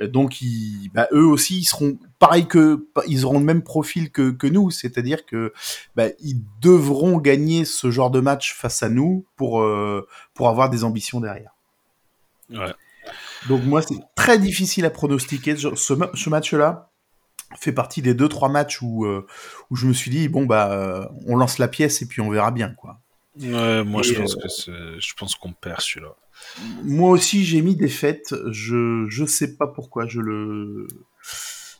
Euh, donc, ils, bah, eux aussi, ils seront pareil que ils auront le même profil que, que nous, c'est-à-dire que bah, ils devront gagner ce genre de match face à nous pour euh, pour avoir des ambitions derrière. Ouais. Donc moi, c'est très difficile à pronostiquer ce, ce match-là fait partie des deux trois matchs où euh, où je me suis dit bon bah on lance la pièce et puis on verra bien quoi. Ouais, moi et je pense euh, que je pense qu'on perd celui-là. Moi aussi j'ai mis des fêtes, je je sais pas pourquoi, je le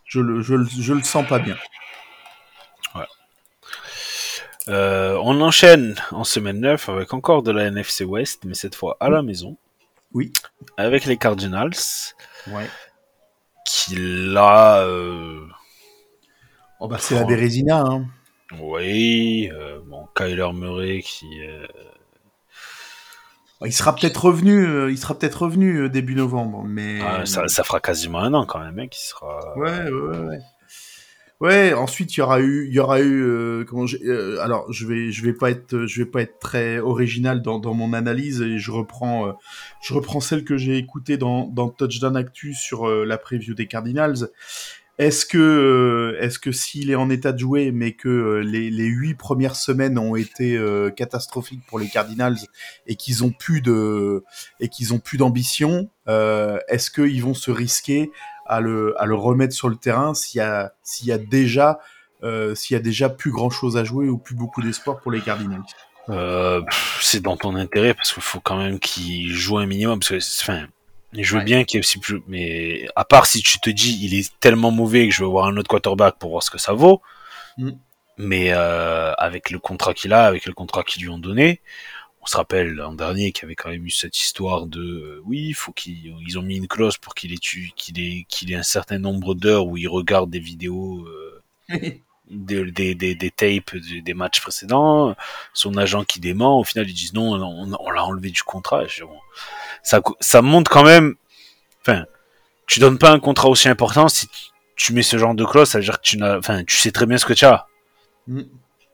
je le je le, je le sens pas bien. Ouais. Euh, on enchaîne en semaine 9 avec encore de la NFC West, mais cette fois à la maison. Oui. Avec les Cardinals. Ouais. Qui là, euh, Oh bah c'est la Bérésina. Hein. Oui, euh, bon, Kyler Murray qui. Euh... Il sera peut-être revenu, euh, il sera peut-être revenu euh, début novembre, mais. Ah, ça, ça, fera quasiment un an quand même, mec, hein, qui sera. Ouais, ouais, ouais. Ouais, ensuite il y aura eu, il y aura eu, euh, comment euh, alors je vais, je vais pas être, je vais pas être très original dans, dans mon analyse et je reprends, euh, je reprends celle que j'ai écoutée dans, dans Touchdown Actu sur la preview des Cardinals. Est-ce que, euh, est-ce que s'il est en état de jouer, mais que euh, les, les huit premières semaines ont été euh, catastrophiques pour les Cardinals et qu'ils ont plus de et qu'ils ont plus d'ambition, est-ce qu'ils vont se risquer à le à le remettre sur le terrain s'il y a s'il y a déjà s'il y a déjà plus grand chose à jouer ou plus beaucoup d'espoir pour les Cardinals? Euh, C'est dans ton intérêt parce qu'il faut quand même qu'ils jouent un minimum parce que enfin je veux ouais. bien qu'il y ait aussi plus, mais à part si tu te dis il est tellement mauvais que je veux voir un autre quarterback pour voir ce que ça vaut. Mm. Mais euh, avec le contrat qu'il a, avec le contrat qu'ils lui ont donné, on se rappelle l'an dernier qu'il y avait quand même eu cette histoire de euh, oui, il faut qu'ils ils ont mis une clause pour qu'il ait qu'il ait qu'il ait un certain nombre d'heures où il regarde des vidéos euh, [laughs] des, des, des, des tapes des, matchs précédents, son agent qui dément, au final ils disent non, on, on l'a enlevé du contrat. Je bon, ça ça montre quand même enfin tu donnes pas un contrat aussi important si tu- mets ce genre de clause, ça veut dire que tu n'as enfin tu sais très bien ce que tu as. Mm.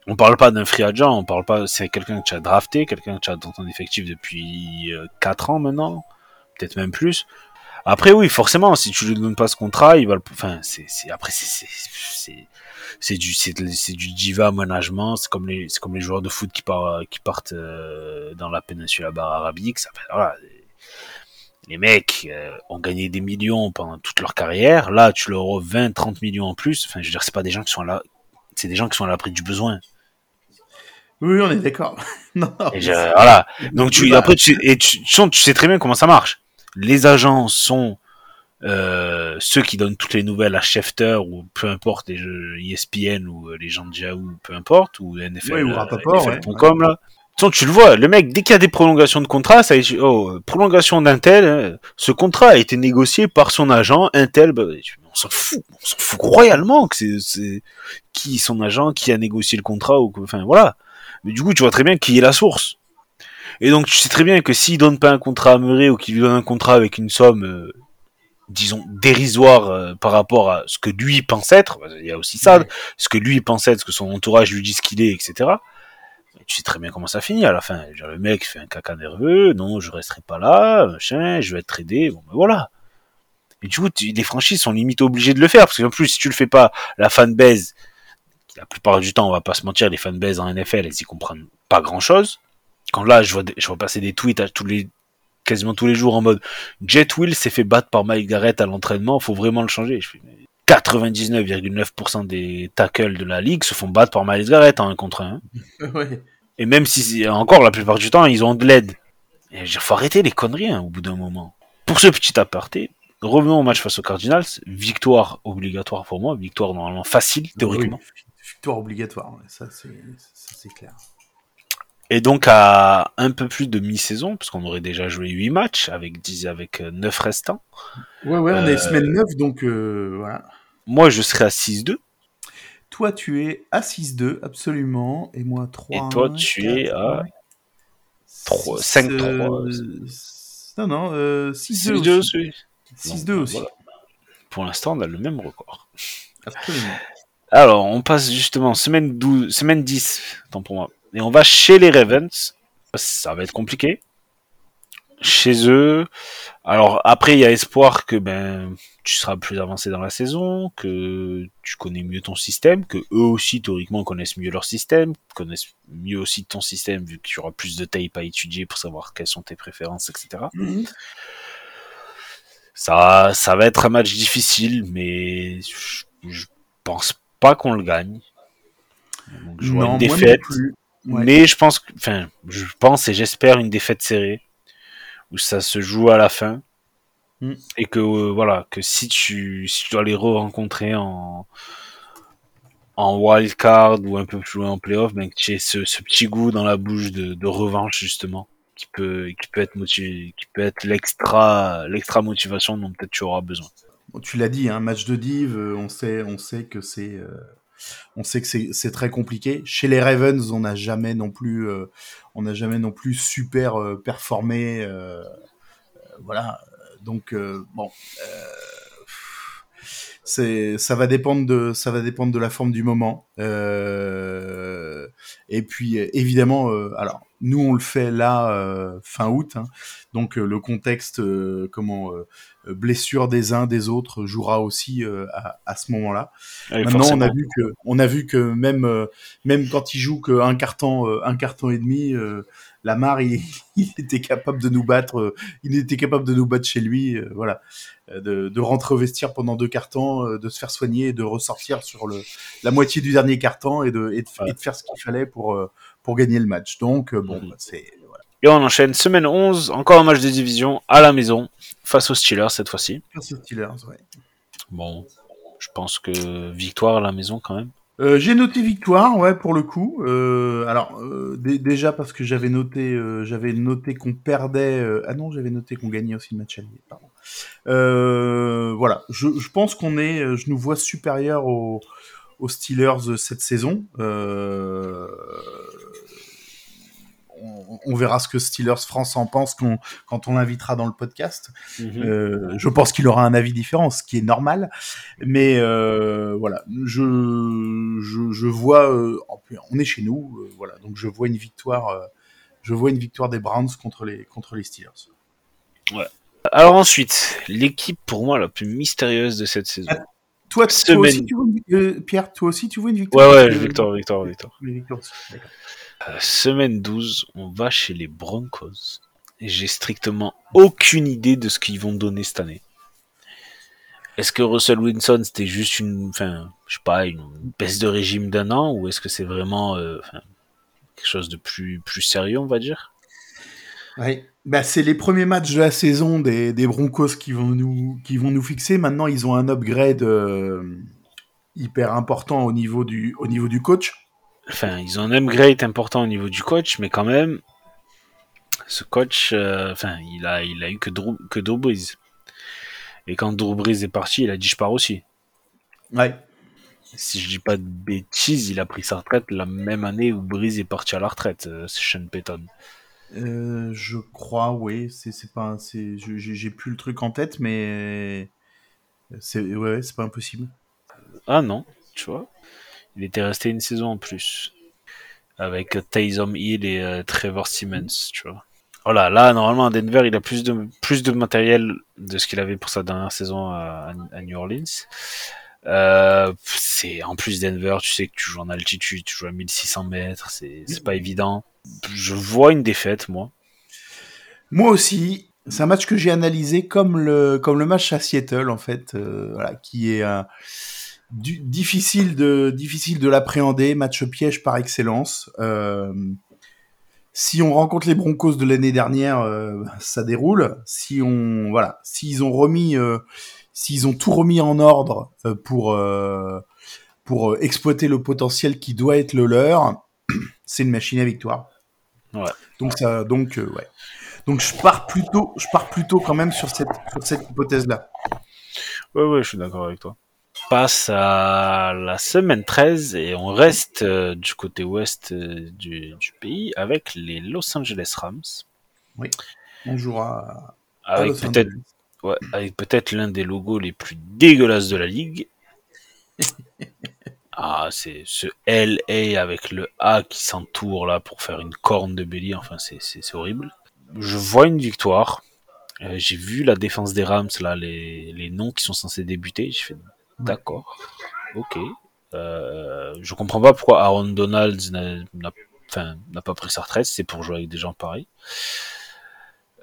On parle pas d'un free agent, on parle pas, c'est quelqu'un que tu as drafté, quelqu'un que tu as dans ton effectif depuis 4 ans maintenant, peut-être même plus. Après, oui, forcément, si tu lui donnes pas ce contrat, il va le, enfin, c'est, c'est, après, c'est, c'est, du, c'est, du diva management, c'est comme les, c'est comme les joueurs de foot qui partent, qui partent euh, dans la péninsule arabique, ça fait, voilà. Les mecs euh, ont gagné des millions pendant toute leur carrière. Là, tu leur offres 20, 30 millions en plus. Enfin, je veux dire, c'est pas des gens qui sont là, c'est des gens qui sont à l'abri du besoin. Oui, on est d'accord. [laughs] non, non, Et je- voilà. Donc tu Bah, après tu et tu, tu sais très bien comment ça marche. Les agents sont euh, ceux qui donnent toutes les nouvelles à Schefter ou peu importe les jeux ESPN ou euh, les gens de Yahoo, peu importe ou NFL, ou euh, Rapaport, ouais. Là. De toute façon, tu le vois, le mec dès qu'il y a des prolongations de contrat, ça dit, oh prolongation d'un tel, hein, ce contrat a été négocié par son agent, un tel, bah, on s'en fout, on s'en fout royalement que c'est qui son agent qui a négocié le contrat ou enfin voilà. Mais du coup, tu vois très bien qui est la source. Et donc, tu sais très bien que s'il donne pas un contrat à Murray ou qu'il lui donne un contrat avec une somme, euh, disons, dérisoire euh, par rapport à ce que lui pense être, qu'il y a aussi ça, ce que lui pense être, ce que son entourage lui dit ce qu'il est, etc. Tu sais très bien comment ça finit à la fin. Le mec fait un caca nerveux, non, je resterai pas là, machin, je vais être aidé, bon ben voilà. Et du coup, tu- les franchises sont limite obligées de le faire, parce qu'en plus, si tu le fais pas, la fanbase, la plupart du temps, on va pas se mentir, les fanbases en NFL, elles y comprennent pas grand chose. Quand là, je vois, des- je vois passer des tweets à tous les, quasiment tous les jours en mode Jet Will s'est fait battre par Mike Garrett à l'entraînement, faut vraiment le changer. Je fais, mais 99,9% des tackles de la ligue se font battre par Miles Garrett en un contre un. [laughs] ouais. Et même si, encore, la plupart du temps, ils ont de l'aide. Dire, faut arrêter les conneries, hein, au bout d'un moment. Pour ce petit aparté, revenons au match face aux Cardinals. Victoire obligatoire pour moi, victoire normalement facile, théoriquement. Oui, victoire obligatoire, ça, c'est clair. Et donc à un peu plus de mi-saison, parce qu'on aurait déjà joué 8 matchs avec 10, avec 9 restants. Ouais, ouais, on Euh, est semaine 9, donc euh, voilà. Moi, je serais à 6-2. Toi, tu es à 6-2, absolument, et moi 3. Et toi, tu es à 3, 5-3. Non, non, euh, 6-2 6-2 aussi. aussi. 6-2 Bon, aussi, voilà. Pour l'instant, on a le même record. absolument. Alors, on passe justement semaine 12, semaine 10, tant pour moi. Et on va chez les Ravens. Ça va être compliqué. Chez eux. Alors, après, il y a espoir que ben, tu seras plus avancé dans la saison, que tu connais mieux ton système, que eux aussi, théoriquement, connaissent mieux leur système, connaissent mieux aussi ton système, vu que tu auras plus de tape à étudier pour savoir quelles sont tes préférences, etc. Mhm. Ça, ça va être un match difficile, mais je, je pense pas qu'on le gagne. Donc, je vois Non, une moi non défaite. plus. Ouais. Mais je pense, enfin, je pense et j'espère une défaite serrée où ça se joue à la fin Mm. et que euh, voilà, que si tu si tu dois les re-rencontrer en en wild card ou un peu plus loin en playoff, ben que tu aies ce, ce petit goût dans la bouche de, de revanche justement qui peut qui peut être motivé, qui peut être l'extra l'extra motivation dont peut-être tu auras besoin. Bon, tu l'as dit, un match de div, euh, on sait, on sait que c'est, euh, on sait que c'est, très compliqué. Chez les Ravens, on n'a jamais non plus, euh, on n'a jamais non plus super euh, performé, euh, voilà. Donc bon, c'est, ça va dépendre de, ça va dépendre de la forme du moment. Euh, et puis évidemment, euh, alors nous on le fait là euh, fin août, hein, donc le contexte, comment blessure des uns des autres jouera aussi à, à ce moment-là. Allez, Maintenant, on a vu que, on a vu que même, même quand il joue qu'un carton, un carton et demi, Lamar, il, [laughs] il était capable de nous battre, euh, il était capable de nous battre chez lui, euh, voilà, Euh, de, de rentrer au vestiaire pendant deux cartons, de se faire soigner et de ressortir sur le, la moitié du dernier carton et de, et de, Ouais. et de faire ce qu'il fallait pour, pour gagner le match. Donc, bon, Mhm. bah, c'est, voilà. Et on enchaîne semaine 11, encore un match de division à la maison face aux Steelers cette fois-ci. Merci Steelers, ouais. Bon, je pense que victoire à la maison quand même. Euh, j'ai noté victoire, ouais, pour le coup. Euh, alors euh, dé- déjà parce que j'avais noté, euh, j'avais noté qu'on perdait. euh, ah non, j'avais noté qu'on gagnait aussi le match allié. Pardon. Euh, voilà, je, je pense qu'on est, je nous vois supérieur aux, aux Steelers cette saison. Euh, on, verra ce que Steelers France en pense quand on l'invitera dans le podcast. Mhm. Euh, je pense qu'il aura un avis différent, ce qui est normal. Mais euh, voilà, je, je, je vois, euh, on est chez nous, voilà, donc je vois une victoire, je vois une victoire des Browns contre les contre les Steelers. Alors ensuite, l'équipe pour moi la plus mystérieuse de cette saison. Toi, toi aussi, tu vois une- Pierre, toi aussi, tu vois une victoire? Ouais, ouais, victoire, victoire, victoire. Une victoire semaine 12, on va chez les Broncos. J'ai strictement aucune idée de ce qu'ils vont donner cette année. Est-ce que Russell Wilson c'était juste une, enfin, je sais pas, une baisse de régime d'un an, ou est-ce que c'est vraiment, euh, quelque chose de plus, plus sérieux, on va dire? Ouais. Bah, c'est les premiers matchs de la saison des, des Broncos qui vont nous qui vont nous fixer. Maintenant, ils ont un upgrade euh, hyper important au niveau du au niveau du coach. Enfin, ils ont un upgrade important au niveau du coach, mais quand même, ce coach, euh, enfin, il a, il a eu que Drew, que Drew Brees. Et quand Drew Brees est parti, il a dit je pars aussi. Ouais. Si je dis pas de bêtises, il a pris sa retraite la même année où Breeze est parti à la retraite, euh, c'est Sean Payton. Euh, je crois, oui. C'est c'est pas, c'est, j'ai plus le truc en tête, mais c'est ouais, ouais, c'est pas impossible. Ah non, tu vois. Il était resté une saison en plus. Avec euh, Taysom Hill et euh, Trevor Simmons, tu vois. Voilà, là, normalement, à Denver, il a plus de, plus de matériel de ce qu'il avait pour sa dernière saison à, New Orleans. Euh, c'est en plus Denver, tu sais que tu joues en altitude, tu joues à 1600 mètres, c'est pas évident. Je vois une défaite, moi. Moi aussi, c'est un match que j'ai analysé comme le comme le match à Seattle en fait, euh, voilà, qui est euh, du- difficile de difficile de l'appréhender, match piège par excellence. Euh, si on rencontre les Broncos de l'année dernière, euh, ça déroule. Si on voilà, s'ils ont remis, euh, s'ils ont tout remis en ordre euh, pour pour exploiter le potentiel qui doit être le leur, [clears throat] c'est une machine à victoire. Ouais. Donc ça, donc ouais. Donc je pars plutôt, je pars plutôt quand même sur cette sur cette hypothèse là. Ouais, ouais, je suis d'accord avec toi. On passe à la semaine 13 et on reste euh, du côté ouest euh, du, du pays avec les Los Angeles Rams. On jouera à Avec peut-être ouais, avec peut-être l'un des logos les plus dégueulasses de la ligue. [laughs] Ah, c'est ce LA avec le A qui s'entoure là pour faire une corne de bélier. Enfin, c'est horrible. Je vois une victoire. Euh, J'ai vu la défense des Rams, là, les, les noms qui sont censés débuter. J'ai fait d'accord, ok. Euh, je comprends pas pourquoi Aaron Donald n'a enfin, pas pris sa retraite. C'est pour jouer avec des gens pareils.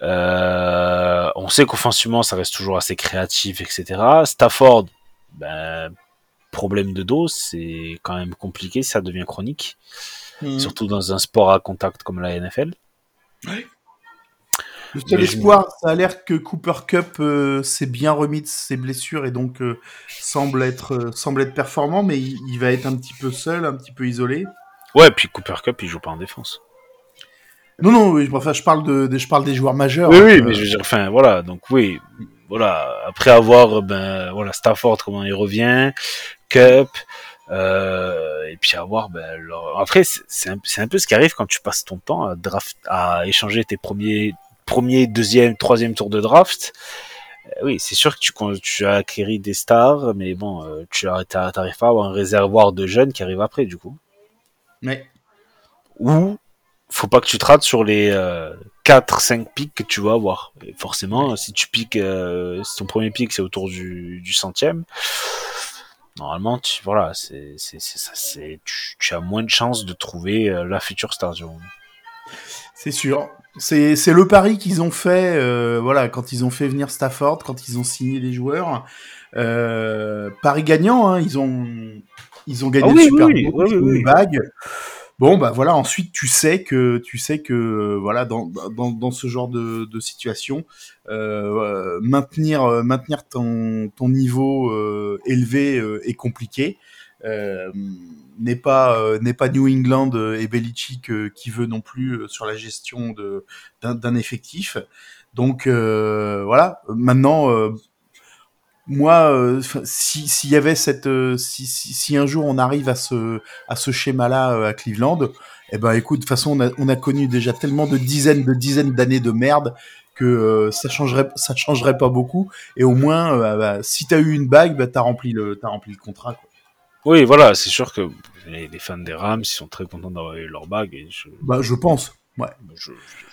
Euh, on sait qu'offensivement, ça reste toujours assez créatif, etc. Stafford, ben, problème de dos, c'est quand même compliqué, ça devient chronique, Mhm. surtout dans un sport à contact comme la NFL. Le seul espoir, ça a l'air que Cooper Cup euh, s'est bien remis de ses blessures et donc euh, semble être euh, semble être performant, mais il, il va être un petit peu seul, un petit peu isolé. Ouais, puis Cooper Cup, il joue pas en défense. Non, non, oui, enfin, je parle de, de- je parle des joueurs majeurs. Oui, hein, oui, mais je veux dire, enfin, voilà, donc oui, voilà, après avoir, ben, voilà, Stafford, comment il revient, Cup, euh, et puis avoir, ben, leur- après, c'est un, un peu ce qui arrive quand tu passes ton temps à draft, à échanger tes premiers, premiers, deuxième, troisième tours de draft. Euh, oui, c'est sûr que tu, as acquéri des stars, mais bon, euh, tu n'arrives pas à avoir un réservoir de jeunes qui arrive après, du coup. ouais. ou faut pas que tu te rates sur les 4-5 pics que tu vas avoir. Et forcément, si tu piques, euh, si ton premier pic c'est autour du, du centième, normalement, tu, voilà, c'est, c'est, c'est, ça, c'est, tu, tu as moins de chances de trouver euh, la future star du moment. C'est sûr. C'est c'est le pari qu'ils ont fait, euh, voilà, quand ils ont fait venir Stafford, quand ils ont signé les joueurs. Euh, pari gagnant, hein, ils ont ils ont gagné Ah le Super oui, Bowl, oui, ils ont oui, une oui. bague. Bon, bah voilà. Ensuite, tu sais que tu sais que voilà, dans dans, dans ce genre de, de situation, euh, maintenir maintenir ton ton niveau euh, élevé est compliqué. Euh, n'est pas euh, n'est pas New England et Belichick qui veut non plus sur la gestion de d'un effectif. Donc voilà. Maintenant, moi, si s'il y avait cette si, si, si un jour on arrive à ce à ce schéma-là à Cleveland, eh ben écoute, de toute façon on a, on a connu déjà tellement de dizaines de dizaines d'années de merde que euh, ça changerait ça changerait pas beaucoup et au moins euh, bah, si t'as eu une bague bah, t'as rempli le t'as rempli le contrat quoi. Oui voilà c'est sûr que les, fans des Rams ils sont très contents d'avoir eu leur bague et je... bah je pense ouais. Je,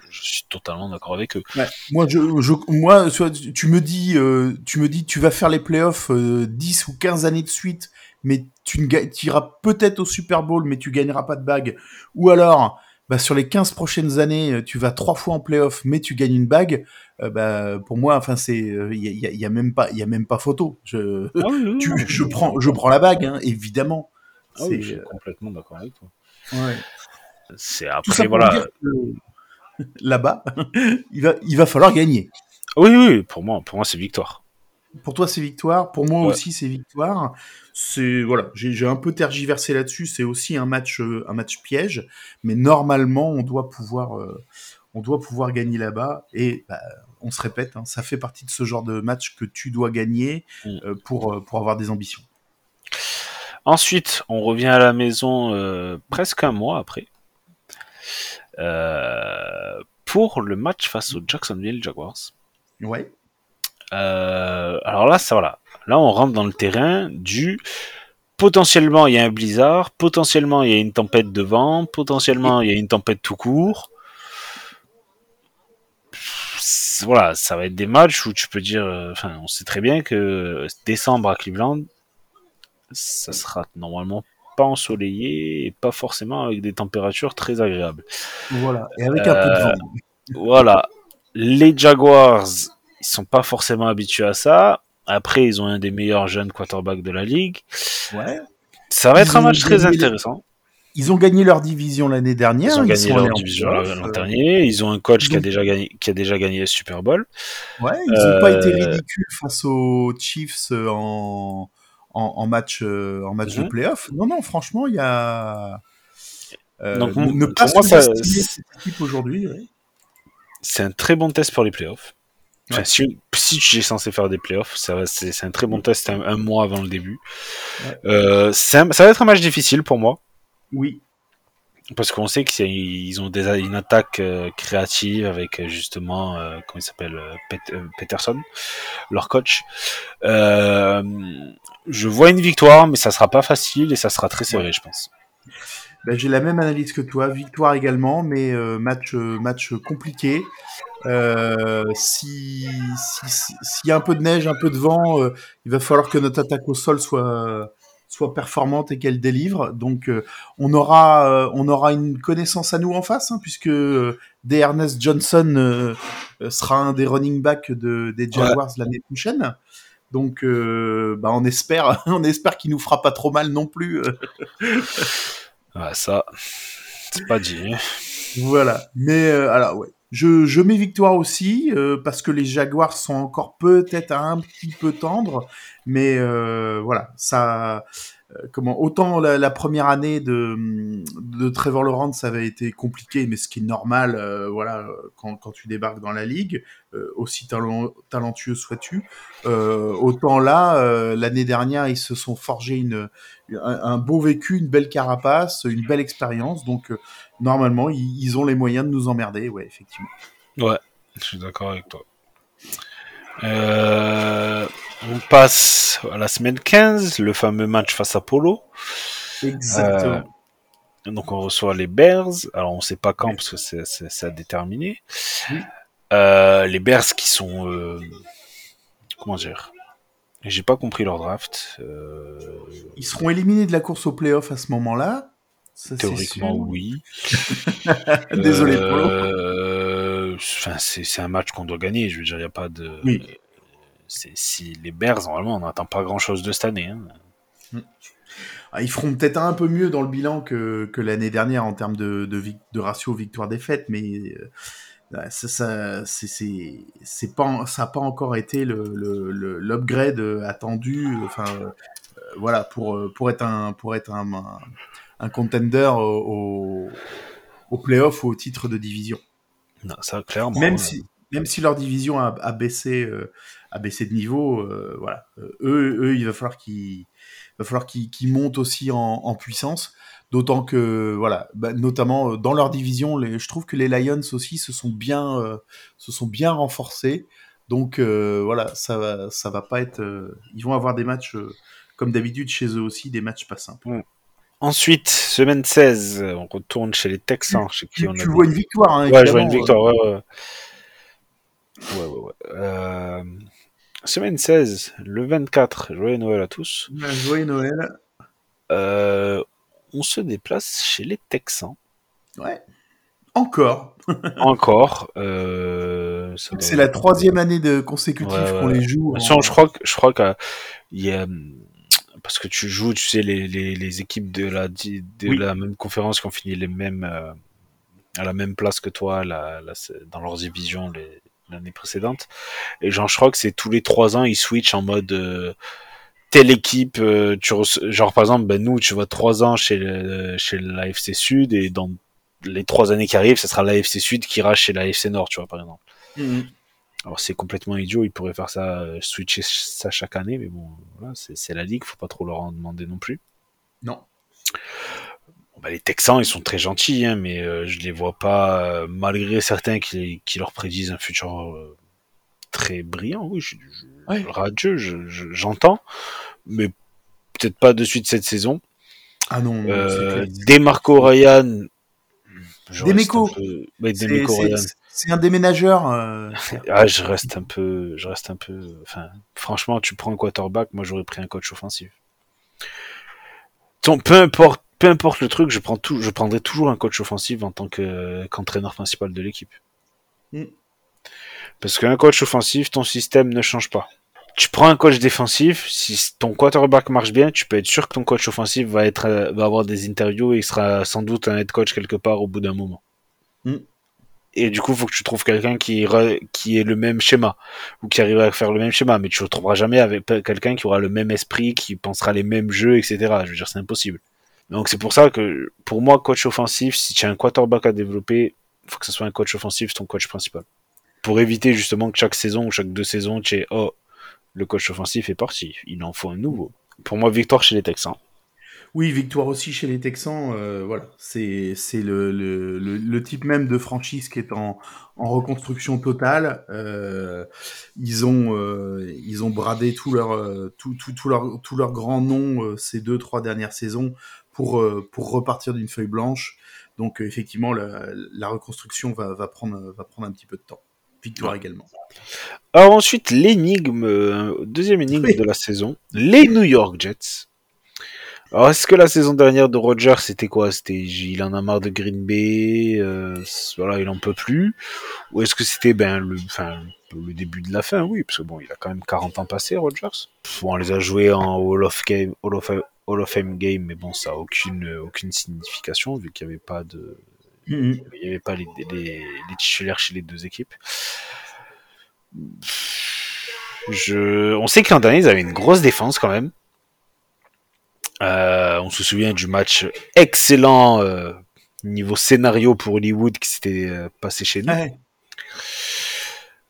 je suis totalement d'accord avec eux. Ouais. moi je, je moi tu me dis euh, tu me dis tu vas faire les playoffs 10 ou 15 années de suite mais tu ne iras peut-être au Super Bowl mais tu gagneras pas de bague. Ou alors bah, sur les 15 prochaines années, euh, tu vas trois fois en playoff, mais tu gagnes une bague, euh, bah, pour moi, enfin, c'est, il euh, y, y, y, a, même pas, il y a même pas photo. Je, ah tu, je prends, je prends la bague, hein, évidemment. Ah oui, je suis complètement d'accord avec toi. Ouais. C'est après, voilà. Là-bas, [laughs] il va, il va falloir gagner. Oui, oui, pour moi, pour moi, c'est victoire. Pour toi, c'est victoire. Pour moi aussi, c'est victoire. C'est voilà, j'ai un peu tergiversé là-dessus. C'est aussi un match, euh, un match piège, mais normalement, on doit pouvoir, euh, on doit pouvoir gagner là-bas. Et bah, on se répète, hein, ça fait partie de ce genre de match que tu dois gagner mm. euh, pour pour avoir des ambitions. Ensuite, on revient à la maison presque un mois après. pour le match face aux Jacksonville Jaguars. Ouais. Euh, alors là, ça voilà. Là, on rentre dans le terrain du potentiellement il y a un blizzard, potentiellement il y a une tempête de vent, potentiellement il y a une tempête tout court. Voilà, ça va être des matchs où tu peux dire, euh, enfin, on sait très bien que décembre à Cleveland, ça sera normalement pas ensoleillé et pas forcément avec des températures très agréables. Voilà, et avec un peu de vent. Euh, voilà, les Jaguars ils sont pas forcément habitués à ça. Après, ils ont un des meilleurs jeunes quarterbacks de la ligue. Ouais. Ça va être un match très intéressant. Ils ont gagné leur division l'année dernière. Ils ont gagné leur division l'an dernier. Ils ont un coach qui a déjà gagné, qui a déjà gagné le Super Bowl. Ouais, ils n'ont pas été euh, ridicules face aux Chiefs en, en, match, en match de mhm. playoff. Non, non, franchement, il y a. Euh, Donc, ne pas moi, ça, cette équipe aujourd'hui. C'est un très bon test pour les playoffs si, si j'ai censé faire des playoffs, c'est un très bon test un, mois avant le début. Euh, ça va être un match difficile pour moi. Oui. Parce qu'on sait qu'ils ont des, une attaque euh, créative avec euh, justement, euh, comment il s'appelle, Peterson, leur coach. je vois une victoire, mais ça sera pas facile et ça sera très serré, je pense. Ben, J'ai la même analyse que toi, victoire également, mais match, match compliqué. Euh, si s'il y a un peu de neige, un peu de vent, euh, il va falloir que notre attaque au sol soit soit performante et qu'elle délivre. Donc euh, on aura on aura une connaissance à nous en face, hein, puisque D. Ernest Johnson sera un des running backs de, des Jaguars l'année prochaine. Donc bah on espère [laughs] on espère qu'il nous fera pas trop mal non plus. ouais, ça c'est pas dit. Voilà. Mais alors ouais, je, je mets victoire aussi euh, parce que les Jaguars sont encore peut-être un petit peu tendres, mais euh, voilà, ça. Euh, comment autant la, première année de, Trevor Lawrence avait été compliqué, mais ce qui est normal, voilà, quand, tu débarques dans la ligue, aussi talentueux sois-tu. autant là, l'année dernière, ils se sont forgés un, beau vécu, une belle carapace, une belle expérience. Donc normalement, ils, ont les moyens de nous emmerder, ouais, effectivement. Ouais, je suis d'accord avec toi. Euh, on passe à la semaine 15, le fameux match face à Polo. Exactement. Euh, donc on reçoit les Bears. Alors on sait pas quand parce que c'est à déterminer. Euh, les Bears qui sont comment dire? J'ai pas compris leur draft. Ils seront éliminés de la course au playoff à ce moment-là. Théoriquement, oui. [laughs] Désolé, Polo. Euh, enfin, c'est un match qu'on doit gagner. Je veux dire, il n'y a pas de. Oui. Si les Bears, normalement, on n'attend pas grand-chose de cette année. Hein. Mm. Ah, ils feront peut-être un peu mieux dans le bilan que, que l'année dernière en termes de, de, de ratio victoire-défaite, mais euh, ça, ça c'est pas ça n'a pas encore été le l'upgrade attendu enfin voilà, pour, euh, pour être un, pour être un, un, un contender au, au, au playoff ou au titre de division. Non, ça, clairement. Même ouais. si, même si leur division a, a baissé, euh, a baissé de niveau, euh, voilà, Euh, eux, eux, il va falloir qu'ils, va falloir qu'ils qu'ils montent aussi en, en puissance. D'autant que, voilà, bah, notamment euh, dans leur division, les, je trouve que les Lions aussi se sont bien, euh, se sont bien renforcés. Donc euh, voilà, ça va, ça va pas être. euh, ils vont avoir des matchs comme d'habitude chez eux aussi, des matchs pas simples. Ensuite, semaine 16, on retourne chez les Texans, chez qui Tu, on a tu vois une victoire, hein, Ouais, je vois une victoire, ouais, ouais. Ouais, ouais, ouais. Euh, Semaine 16, le 24, joyeux Noël à tous. Joyeux Noël. Euh, on se déplace chez les Texans. Ouais. Encore. [laughs] Encore. Euh, C'est la troisième année de consécutive Ouais, ouais. qu'on les joue. En- je crois que, je crois que y a, parce que tu joues, tu sais, les, les, les équipes de la, de Oui. la même conférence qui ont fini les mêmes, euh, à la même place que toi, la, la- dans leurs divisions les- l'année précédente. Et genre, je crois que c'est tous les trois ans, ils switchent en mode, euh, telle équipe, euh, tu genre par exemple, ben nous, tu vois trois ans chez le, chez l'AFC Sud et dans les trois années qui arrivent, ce sera l'AFC Sud qui ira chez l'AFC Nord, tu vois, par exemple. Mhm. Alors c'est complètement idiot, ils pourraient faire ça, euh, switcher ça chaque année, mais bon, voilà, c'est c'est la ligue, faut pas trop leur en demander non plus. Non. Bah, les Texans, ils sont très gentils, hein, mais euh, je les vois pas, euh, malgré certains qui, qui leur prédisent un futur euh, très brillant. Oui, je, je, Ouais. radieux, je- je- j'entends, mais peut-être pas de suite cette saison. Ah non, non, Euh. Demarco Ryan. Demeco. peu- ouais, C'est- un déménageur. [laughs] Ah, je reste un peu, je reste un peu, enfin, franchement, tu prends un quarterback, moi j'aurais pris un coach offensif. Peu importe, peu importe le truc, je prends tout, je prendrai toujours un coach offensif en tant que, qu'entraîneur principal de l'équipe. Mm. Parce qu'un coach offensif, ton système ne change pas. Tu prends un coach défensif, si ton quarterback marche bien, tu peux être sûr que ton coach offensif va être, va avoir des interviews et il sera sans doute un head coach quelque part au bout d'un moment. Mm. Et du coup, il faut que tu trouves quelqu'un qui, re- qui ait le même schéma ou qui arriverait à faire le même schéma, mais tu ne trouveras jamais avec quelqu'un qui aura le même esprit, qui pensera les mêmes jeux, etc. Je veux dire, c'est impossible. Donc c'est pour ça que, pour moi, coach offensif, si tu as un quarterback à développer, il faut que ce soit un coach offensif, ton coach principal. Pour éviter justement que chaque saison ou chaque deux saisons, tu aies, oh, le coach offensif est parti, il en faut un nouveau. Pour moi, victoire chez les Texans. Oui, victoire aussi chez les Texans. euh, voilà, c'est le, type même de franchise qui est en, reconstruction totale. Euh, ils ont euh, ils ont bradé tout leur tout tout tout leur grand nom ces deux trois dernières saisons pour euh, pour repartir d'une feuille blanche. Donc euh, effectivement, la, la reconstruction va va prendre va prendre un petit peu de temps. Victoire Ouais. également. Alors ensuite, l'énigme, euh, deuxième énigme Oui. de la saison, les New York Jets. Alors est-ce que la saison dernière de Rodgers, c'était quoi? C'était il en a marre de Green Bay, euh, voilà, il en peut plus Ou est-ce que c'était ben le, enfin, le début de la fin? Oui, parce que bon, il a quand même 40 ans passé, Rodgers. Bon, on les a joués en Hall of Game, Hall of, Hall of Fame game, mais bon, ça a aucune aucune signification vu qu'il n'y avait pas de Mhm. il n'y avait pas les, les, les titulaires chez les deux équipes. Je... On sait que l'an dernier, ils avaient une grosse défense quand même. Euh, on se souvient du match excellent euh, niveau scénario pour Hollywood qui s'était euh, passé chez nous Ouais.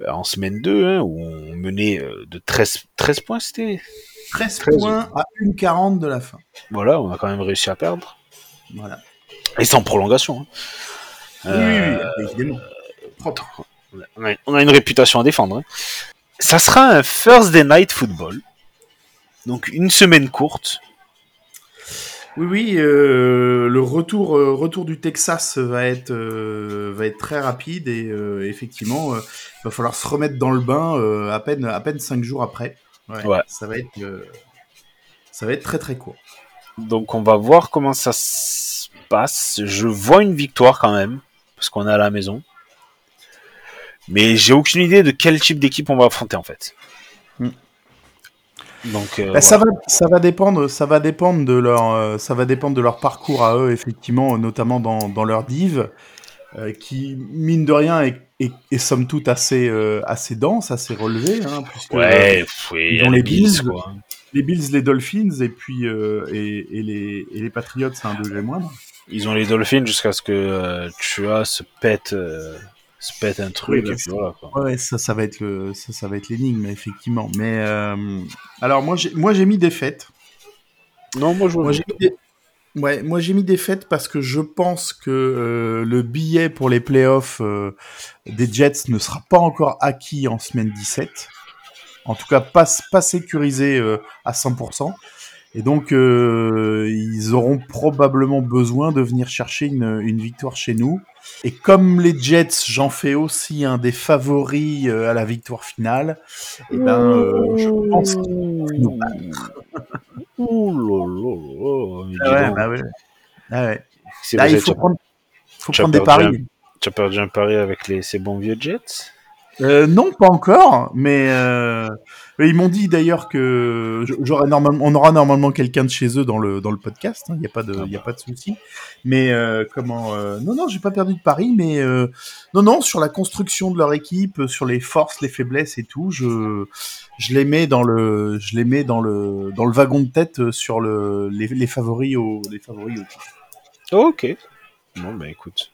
En semaine 2, hein, où on menait de 13, 13 points, c'était? 13 13. points à 1,40 de la fin. Voilà, on a quand même réussi à perdre. Voilà. Et sans prolongation. hein. Oui, Euh, oui, oui, évidemment. On a, une réputation à défendre. hein. Ça sera un Thursday Night Football. Donc une semaine courte. Oui, oui, euh, le retour, euh, retour du Texas va être, euh, va être très rapide et effectivement, il va falloir se remettre dans le bain à peine, à peine cinq jours après. Ouais, Ouais. Ça va être, euh, ça va être très très court. Donc on va voir comment ça se passe. Je vois une victoire quand même, parce qu'on est à la maison. Mais j'ai aucune idée de quel type d'équipe on va affronter en fait. Hmm. Donc euh, Bah, ça va, ça va dépendre, ça va dépendre de leur, euh, ça va dépendre de leur parcours à eux, effectivement, notamment dans, dans leur div, euh, qui mine de rien est, est, est somme toute assez, euh, assez dense, assez relevé, hein, puisque ouais, oui, ont les les Bills quoi. les Bills, les Dolphins et puis euh, et, et les et les Patriots, c'est un degré moindre. Ils ont les Dolphins jusqu'à ce que euh, tu as se pète, se pète un truc. Oui, bah, et puis voilà, quoi. Ouais, ça, ça va être le, ça, ça va être l'énigme, effectivement. Mais alors moi, j'ai, moi, j'ai mis des fêtes. Non, moi je Moi, j'ai mis des... Ouais, moi j'ai mis des fêtes parce que je pense que euh, le billet pour les playoffs euh, des Jets ne sera pas encore acquis en semaine 17. En tout cas, pas, pas sécurisé euh, à 100%. Et donc, ils auront probablement besoin de venir chercher une, victoire chez nous. Et comme les Jets, j'en fais aussi un des favoris à la victoire finale. Et ben, euh, je pense qu'ils nous Ouh là là Ah ouais, bah ouais. Ah ouais. Là, il faut prendre, faut prendre des paris. Tu as perdu un pari avec les, ces bons vieux Jets? Euh, non, pas encore, mais euh, ils m'ont dit d'ailleurs que normalement, on aura normalement quelqu'un de chez eux dans le dans le podcast. Il n'y a pas de, Ah il y a pas de souci. Mais euh, comment euh, Non, non, j'ai pas perdu de pari, mais euh, non, non, sur la construction de leur équipe, sur les forces, les faiblesses et tout, je je les mets dans le, je les mets dans le dans le wagon de tête sur le les, les favoris au les favoris au titre. Ok. Bon, bah écoute.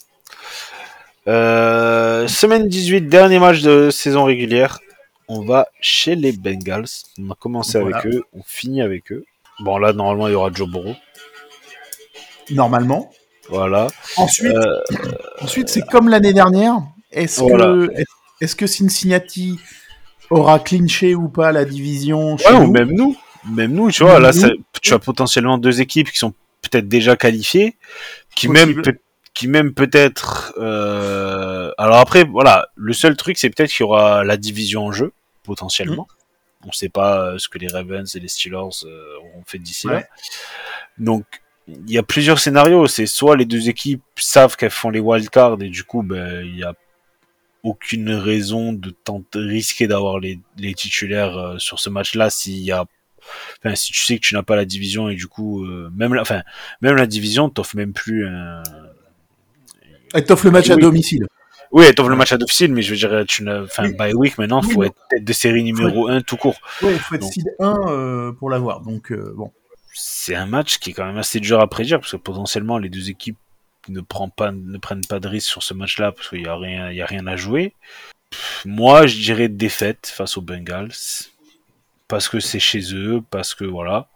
Euh, semaine 18, dernier match de saison régulière. On va chez les Bengals. On a commencé Voilà. avec eux, on finit avec eux. Bon, là, normalement, il y aura Joe Burrow. Normalement. Voilà. Ensuite, Euh, Ensuite, c'est comme l'année dernière. Est-ce Voilà. que, est- que Cincinnati aura clinché ou pas la division chez ouais, ou même nous. Même nous, tu vois, Même là, nous. ça- tu as potentiellement deux équipes qui sont peut-être déjà qualifiées, qui Possible. même, qui même peut-être. euh, Alors après, voilà, le seul truc, c'est peut-être qu'il y aura la division en jeu, potentiellement. Mm. On ne sait pas euh, ce que les Ravens et les Steelers euh, auront fait d'ici là. Donc, il y a plusieurs scénarios. C'est soit les deux équipes savent qu'elles font les wildcards et du coup, ben, il y a aucune raison de tenter, risquer d'avoir les, les titulaires euh, sur ce match-là s'il y a Enfin, si tu sais que tu n'as pas la division et du coup, euh, même la, enfin, même la division t'offre même plus un. Elle t'offre le match à Oui. domicile. Oui, elle t'offre le match à domicile, mais je veux dire, tu n'as, enfin, Oui. bye week maintenant, Oui, faut être tête de série numéro 1 tout court. Ouais, il faut être Donc. seed 1 euh, pour l'avoir. Donc, euh, bon. C'est un match qui est quand même assez dur à prédire parce que potentiellement les deux équipes ne prennent pas, ne prennent pas de risque sur ce match-là parce qu'il y a rien, y a rien à jouer. Pff, Moi, je dirais défaite face aux Bengals parce que c'est chez eux, parce que voilà.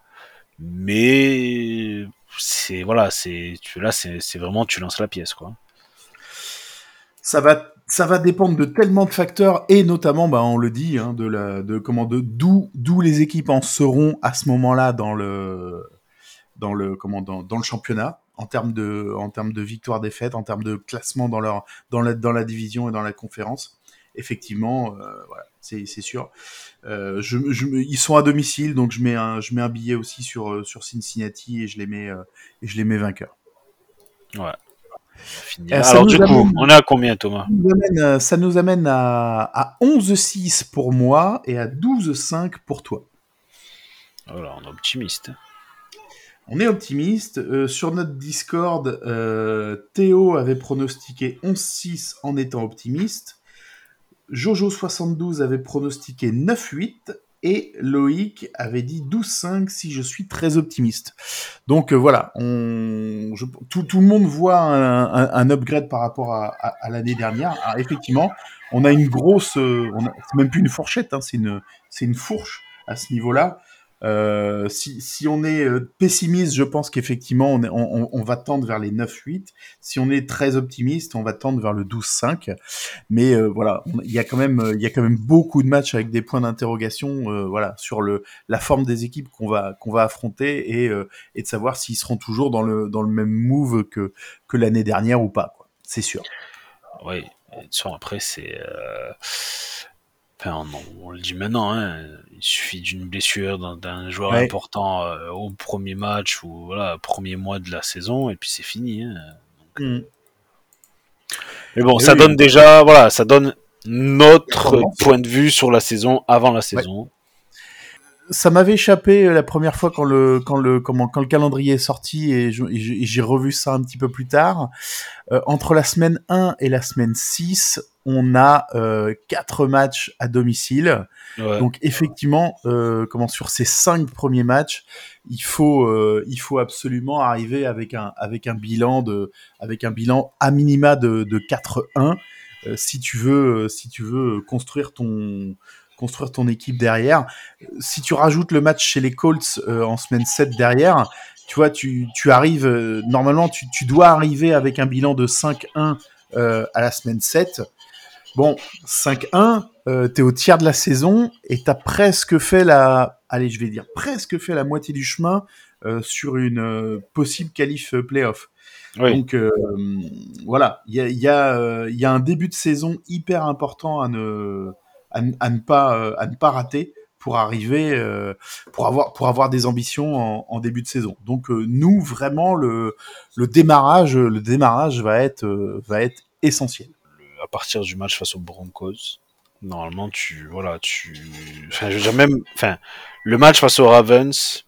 Mais c'est voilà, c'est tu là, c'est vraiment tu lances la pièce quoi. Ça va, ça va dépendre de tellement de facteurs et notamment, bah, on le dit, hein, de la, de comment, de d'où, d'où les équipes en seront à ce moment-là dans le, dans le, comment, dans, le championnat en termes de, en termes de victoire défaite, en termes de classement dans leur, dans la, dans la division et dans la conférence. Effectivement, euh, voilà, c'est, sûr. Euh, ils sont à domicile, donc je mets un, je mets un billet aussi sur, euh, sur Cincinnati et je les mets, et je les mets vainqueurs. Fini. Euh, Alors du coup, amène- on est à combien Thomas Ça nous amène, euh, ça nous amène à, à 11-6 pour moi et à 12-5 pour toi. Voilà, on est optimiste. On est optimiste. Euh, sur notre Discord, euh, Théo avait pronostiqué 11-6 en étant optimiste. Jojo72 avait pronostiqué 9-8 et Loïc avait dit 12-5 si je suis très optimiste. Donc euh, voilà, tout, le monde voit un, upgrade par rapport à, l'année dernière. Effectivement, on a une grosse, euh, c'est même plus une fourchette, hein, c'est une, c'est une fourche à ce niveau-là. Euh, si, si on est euh, pessimiste, je pense qu'effectivement, on, on, on- va tendre vers les 9-8. Si on est très optimiste, on va tendre vers le 12-5. Mais euh, voilà, il y a quand même, euh, y a quand même beaucoup de matchs avec des points d'interrogation, euh, voilà, sur le la forme des équipes qu'on va qu'on va affronter et et de savoir s'ils seront toujours dans le dans le même move que que l'année dernière ou pas. C'est sûr. Oui, après, c'est. Euh, Enfin, on, on le dit maintenant, hein, il suffit d'une blessure d'un- joueur Ouais. important euh, au premier match ou voilà, premier mois de la saison, et puis c'est fini. hein. Mais bon, Et ça oui. donne déjà, voilà, ça donne notre point de vue sur la saison avant la saison. Ça m'avait échappé la première fois quand le quand le comment quand le calendrier est sorti et j'ai revu ça un petit peu plus tard. Euh, entre la semaine 1 et la semaine 6, on a euh, quatre matchs à domicile. Ouais. Donc effectivement, euh, comment sur ces cinq premiers matchs, il faut euh, il faut absolument arriver avec un avec un bilan de avec un bilan à minima de, de 4-1 euh, si tu veux euh, si tu veux construire ton construire ton équipe derrière. Si tu rajoutes le match chez les Colts euh, en semaine 7 derrière, tu vois, tu, tu arrives, euh, normalement, tu, tu dois arriver avec un bilan de 5-1 euh, à la semaine 7. Bon, 5-1, euh, t'es au tiers de la saison et t'as presque fait la, allez, je vais dire presque fait la moitié du chemin sur une possible qualif playoff. Oui. Donc euh, voilà, il y a, euh, y a un début de saison hyper important à ne, à, ne- à ne pas, euh, à ne pas rater pour arriver, euh, pour avoir, pour avoir des ambitions en, en début de saison. Donc euh, nous vraiment le, le démarrage, le démarrage va être, euh, va être essentiel. à partir du match face aux Broncos, normalement, tu, voilà, tu, enfin, je veux dire même, enfin, le match face aux Ravens,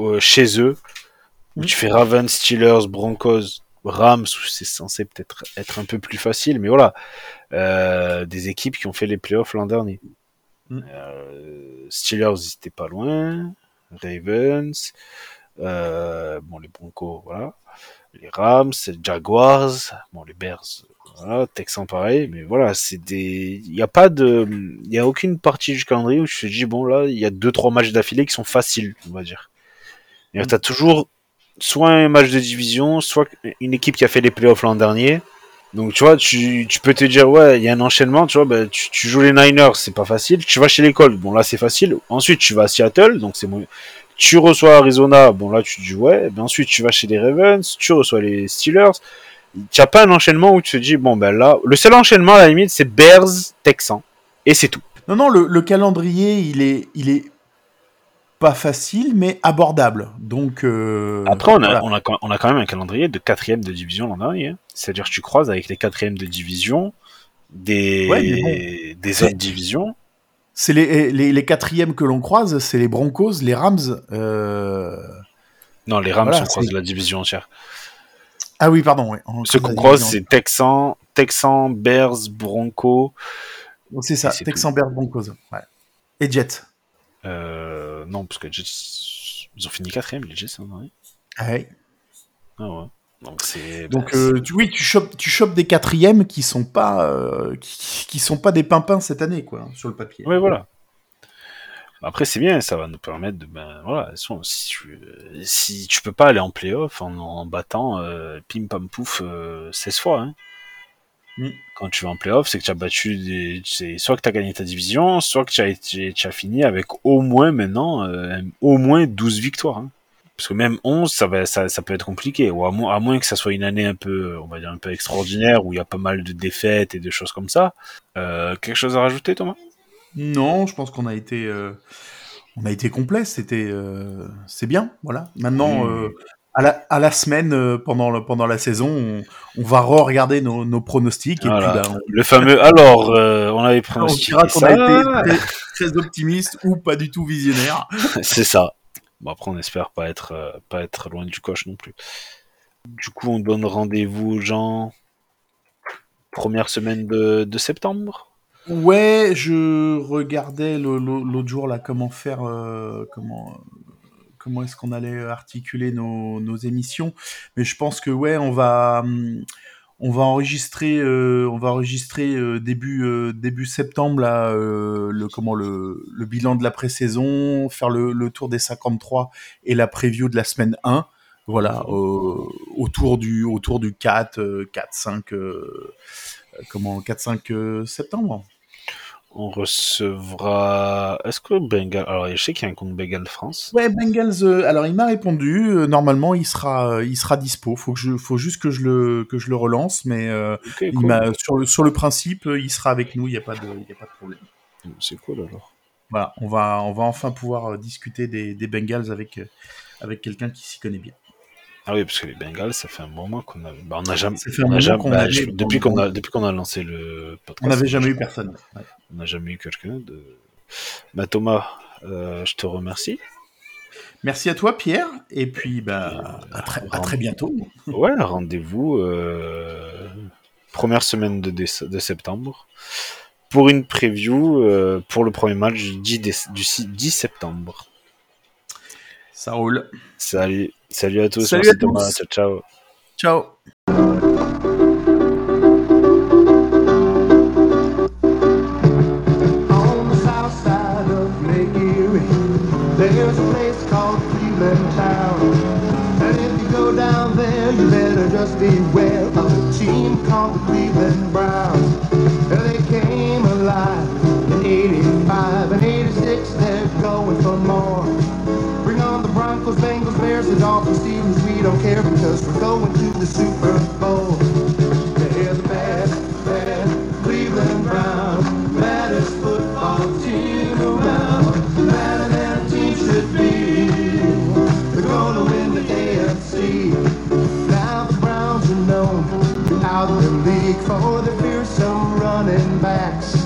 euh, chez eux, où Mm. tu fais Ravens, Steelers, Broncos, Rams, c'est censé peut-être être un peu plus facile, mais voilà, euh, des équipes qui ont fait les playoffs l'an dernier. Mm. Euh, Steelers, ils étaient pas loin, Ravens, euh, bon, les Broncos, voilà, les Rams, les Jaguars, bon, les Bears, voilà, Texans pareil, mais voilà, c'est des, il y a pas de, il y a aucune partie du calendrier où je te dis bon là, il y a deux trois matchs d'affilée qui sont faciles, on va dire. Mm. t'as toujours soit un match de division, soit une équipe qui a fait les playoffs l'an dernier. Donc tu vois, tu, peux te dire ouais, il y a un enchaînement, tu vois, bah, tu, joues les Niners, c'est pas facile. Tu vas chez l'école, bon là c'est facile. Ensuite tu vas à Seattle, donc c'est moins. Tu reçois Arizona, bon là tu dis ouais. Ensuite tu vas chez les Ravens, tu reçois les Steelers. Tu n'as pas un enchaînement où tu te dis bon ben là, le seul enchaînement à la limite c'est Bears, Texans et c'est tout. Non, non, le, le calendrier, il est, il est pas facile, mais abordable. Donc euh, Après, on a, voilà. on, a, quand- on a quand même un calendrier de quatrième de division l'an dernier. hein. C'est-à-dire que tu croises avec les quatrièmes de division des, Ouais, des autres divisions. c'est les, les, les quatrièmes que l'on croise, c'est les Broncos, les Rams. euh, Non, les Rams, Voilà, on croise la division entière. Ah oui, pardon. Ce qu'on croise, c'est Texans, Texans, Bears, Broncos. C'est ça, Texans, Bears, Broncos. Ouais. Et Jets. Euh, non, parce que Jets, ils ont fini quatrième, les Jets, l'an dernier. Ah ouais. Ah ouais. Donc c'est. Donc bah, euh, tu, oui, tu chopes, tu chopes des quatrièmes qui sont pas, euh, qui, qui sont pas des pimpins cette année, quoi, sur le papier. Ouais, voilà. Après, c'est bien, ça va nous permettre de. Ben, voilà, si tu, si tu peux pas aller en playoff en, en battant euh, pim pam pouf euh, 16 fois, hein. Mm. Quand tu vas en playoff, c'est que tu as battu des. c'est Soit que tu as gagné ta division, soit que tu as, été- tu as fini avec au moins maintenant, euh, au moins 12 victoires. hein. Parce que même 11, ça, va, ça, ça peut être compliqué. Ou à, moins- à moins que ça soit une année un peu, on va dire, un peu extraordinaire, où il y a pas mal de défaites et de choses comme ça. Euh, quelque chose à rajouter, Thomas? Non, je pense qu'on a été, euh, on a été complet. C'était, euh, c'est bien. Voilà. Maintenant, euh, à la, à la semaine euh, pendant le, pendant la saison, on, on va re-regarder nos, nos pronostics Voilà. et puis on, Le fameux. Alors, euh, on avait on pronostiqué dira qu'on ça. a été très, très optimiste ou pas du tout visionnaire. [laughs] C'est ça. Bon, après, on espère pas être, euh, pas être loin du coche non plus. Du coup, on donne rendez-vous aux gens première semaine de, de septembre? Ouais, je regardais l'autre jour là comment faire, comment comment est-ce qu'on allait articuler nos, émissions. Mais je pense que ouais, on va enregistrer euh, on va enregistrer euh, début euh, septembre euh, le bilan de la pré-saison, faire le, tour des 53 et la preview de la semaine 1. Voilà, euh, autour du autour du 4 euh, 4 5 euh, comment 4 5 euh, septembre. On recevra. Est-ce que Bengal. Alors, je sais qu'il y a un compte Bengal France. Ouais, Bengals. euh, alors, il m'a répondu. euh, normalement, il sera, euh, il sera dispo. Faut que je, faut juste que je le, que je le relance. Mais euh, Ok, il cool. sur le, sur le principe, il sera avec nous. Il y a pas de, il y a pas de problème. C'est cool alors. Voilà, on va, on va enfin pouvoir discuter des, des Bengals avec, avec quelqu'un qui s'y connaît bien. Ah oui, parce que les Bengals, ça fait un moment qu'on a. Bah, on a jamais. Ça fait un on a moment jamais- qu'on bah, avait- je- depuis qu'on a, depuis qu'on a lancé le podcast. On n'avait jamais eu personne. Ouais. On n'a jamais eu quelqu'un de. Bah, Thomas, euh, je te remercie. Merci à toi, Pierre. Et puis, bah, à, très, à très bientôt. Ouais, rendez-vous euh, première semaine de, de septembre pour une preview euh, pour le premier match du 10, déce- du 6 10 septembre. Ça roule. Salut, salut à tous. Salut merci à tous. Thomas. Ciao, ciao. Ciao. Because we're going to the Super Bowl. They're the bad, bad Cleveland Browns, baddest football team around. Better than a team should be. They're gonna win the AFC. Now the Browns are known throughout the league for their fearsome running backs.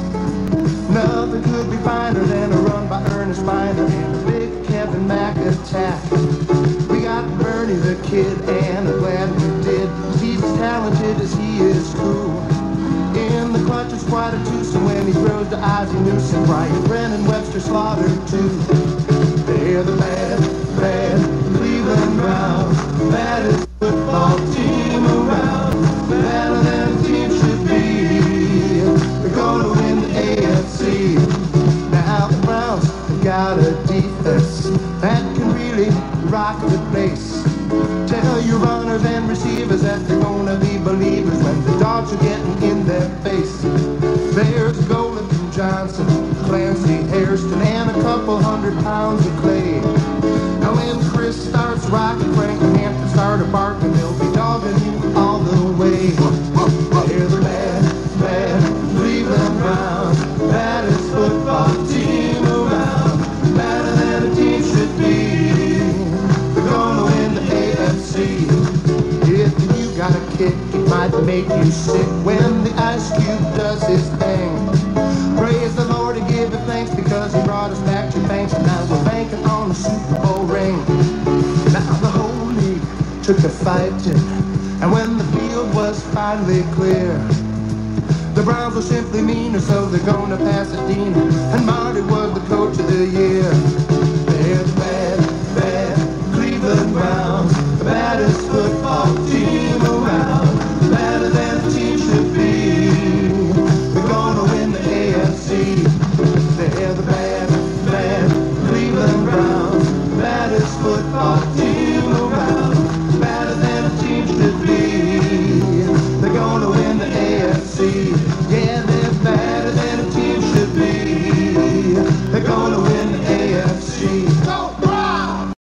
And I'm glad we did. He's as talented as he is cool. In the clutch is quite a twosome when he throws to Ozzie Newsome. Brian Brennan, Webster Slaughter too. They're the bad, bad Cleveland Browns. Baddest football team around. Better than a team should be. They're gonna win the AFC. Now the Browns got a defense that can really rock the place. Runners and receivers that they're gonna be believers when the dogs are getting in their face. There's Golden Johnson, Clancy Hairston, and a couple hundred pounds of clay. Now when Chris starts rocking, Frank make you sick when the ice cube does his thing. Praise the Lord and give him thanks because he brought us back to banks and now we're banking on the Super Bowl ring. Now the whole league took a fighting, and when the field was finally clear, the Browns were simply meaner, so they're pass it Dean. And Marty was the coach of the year.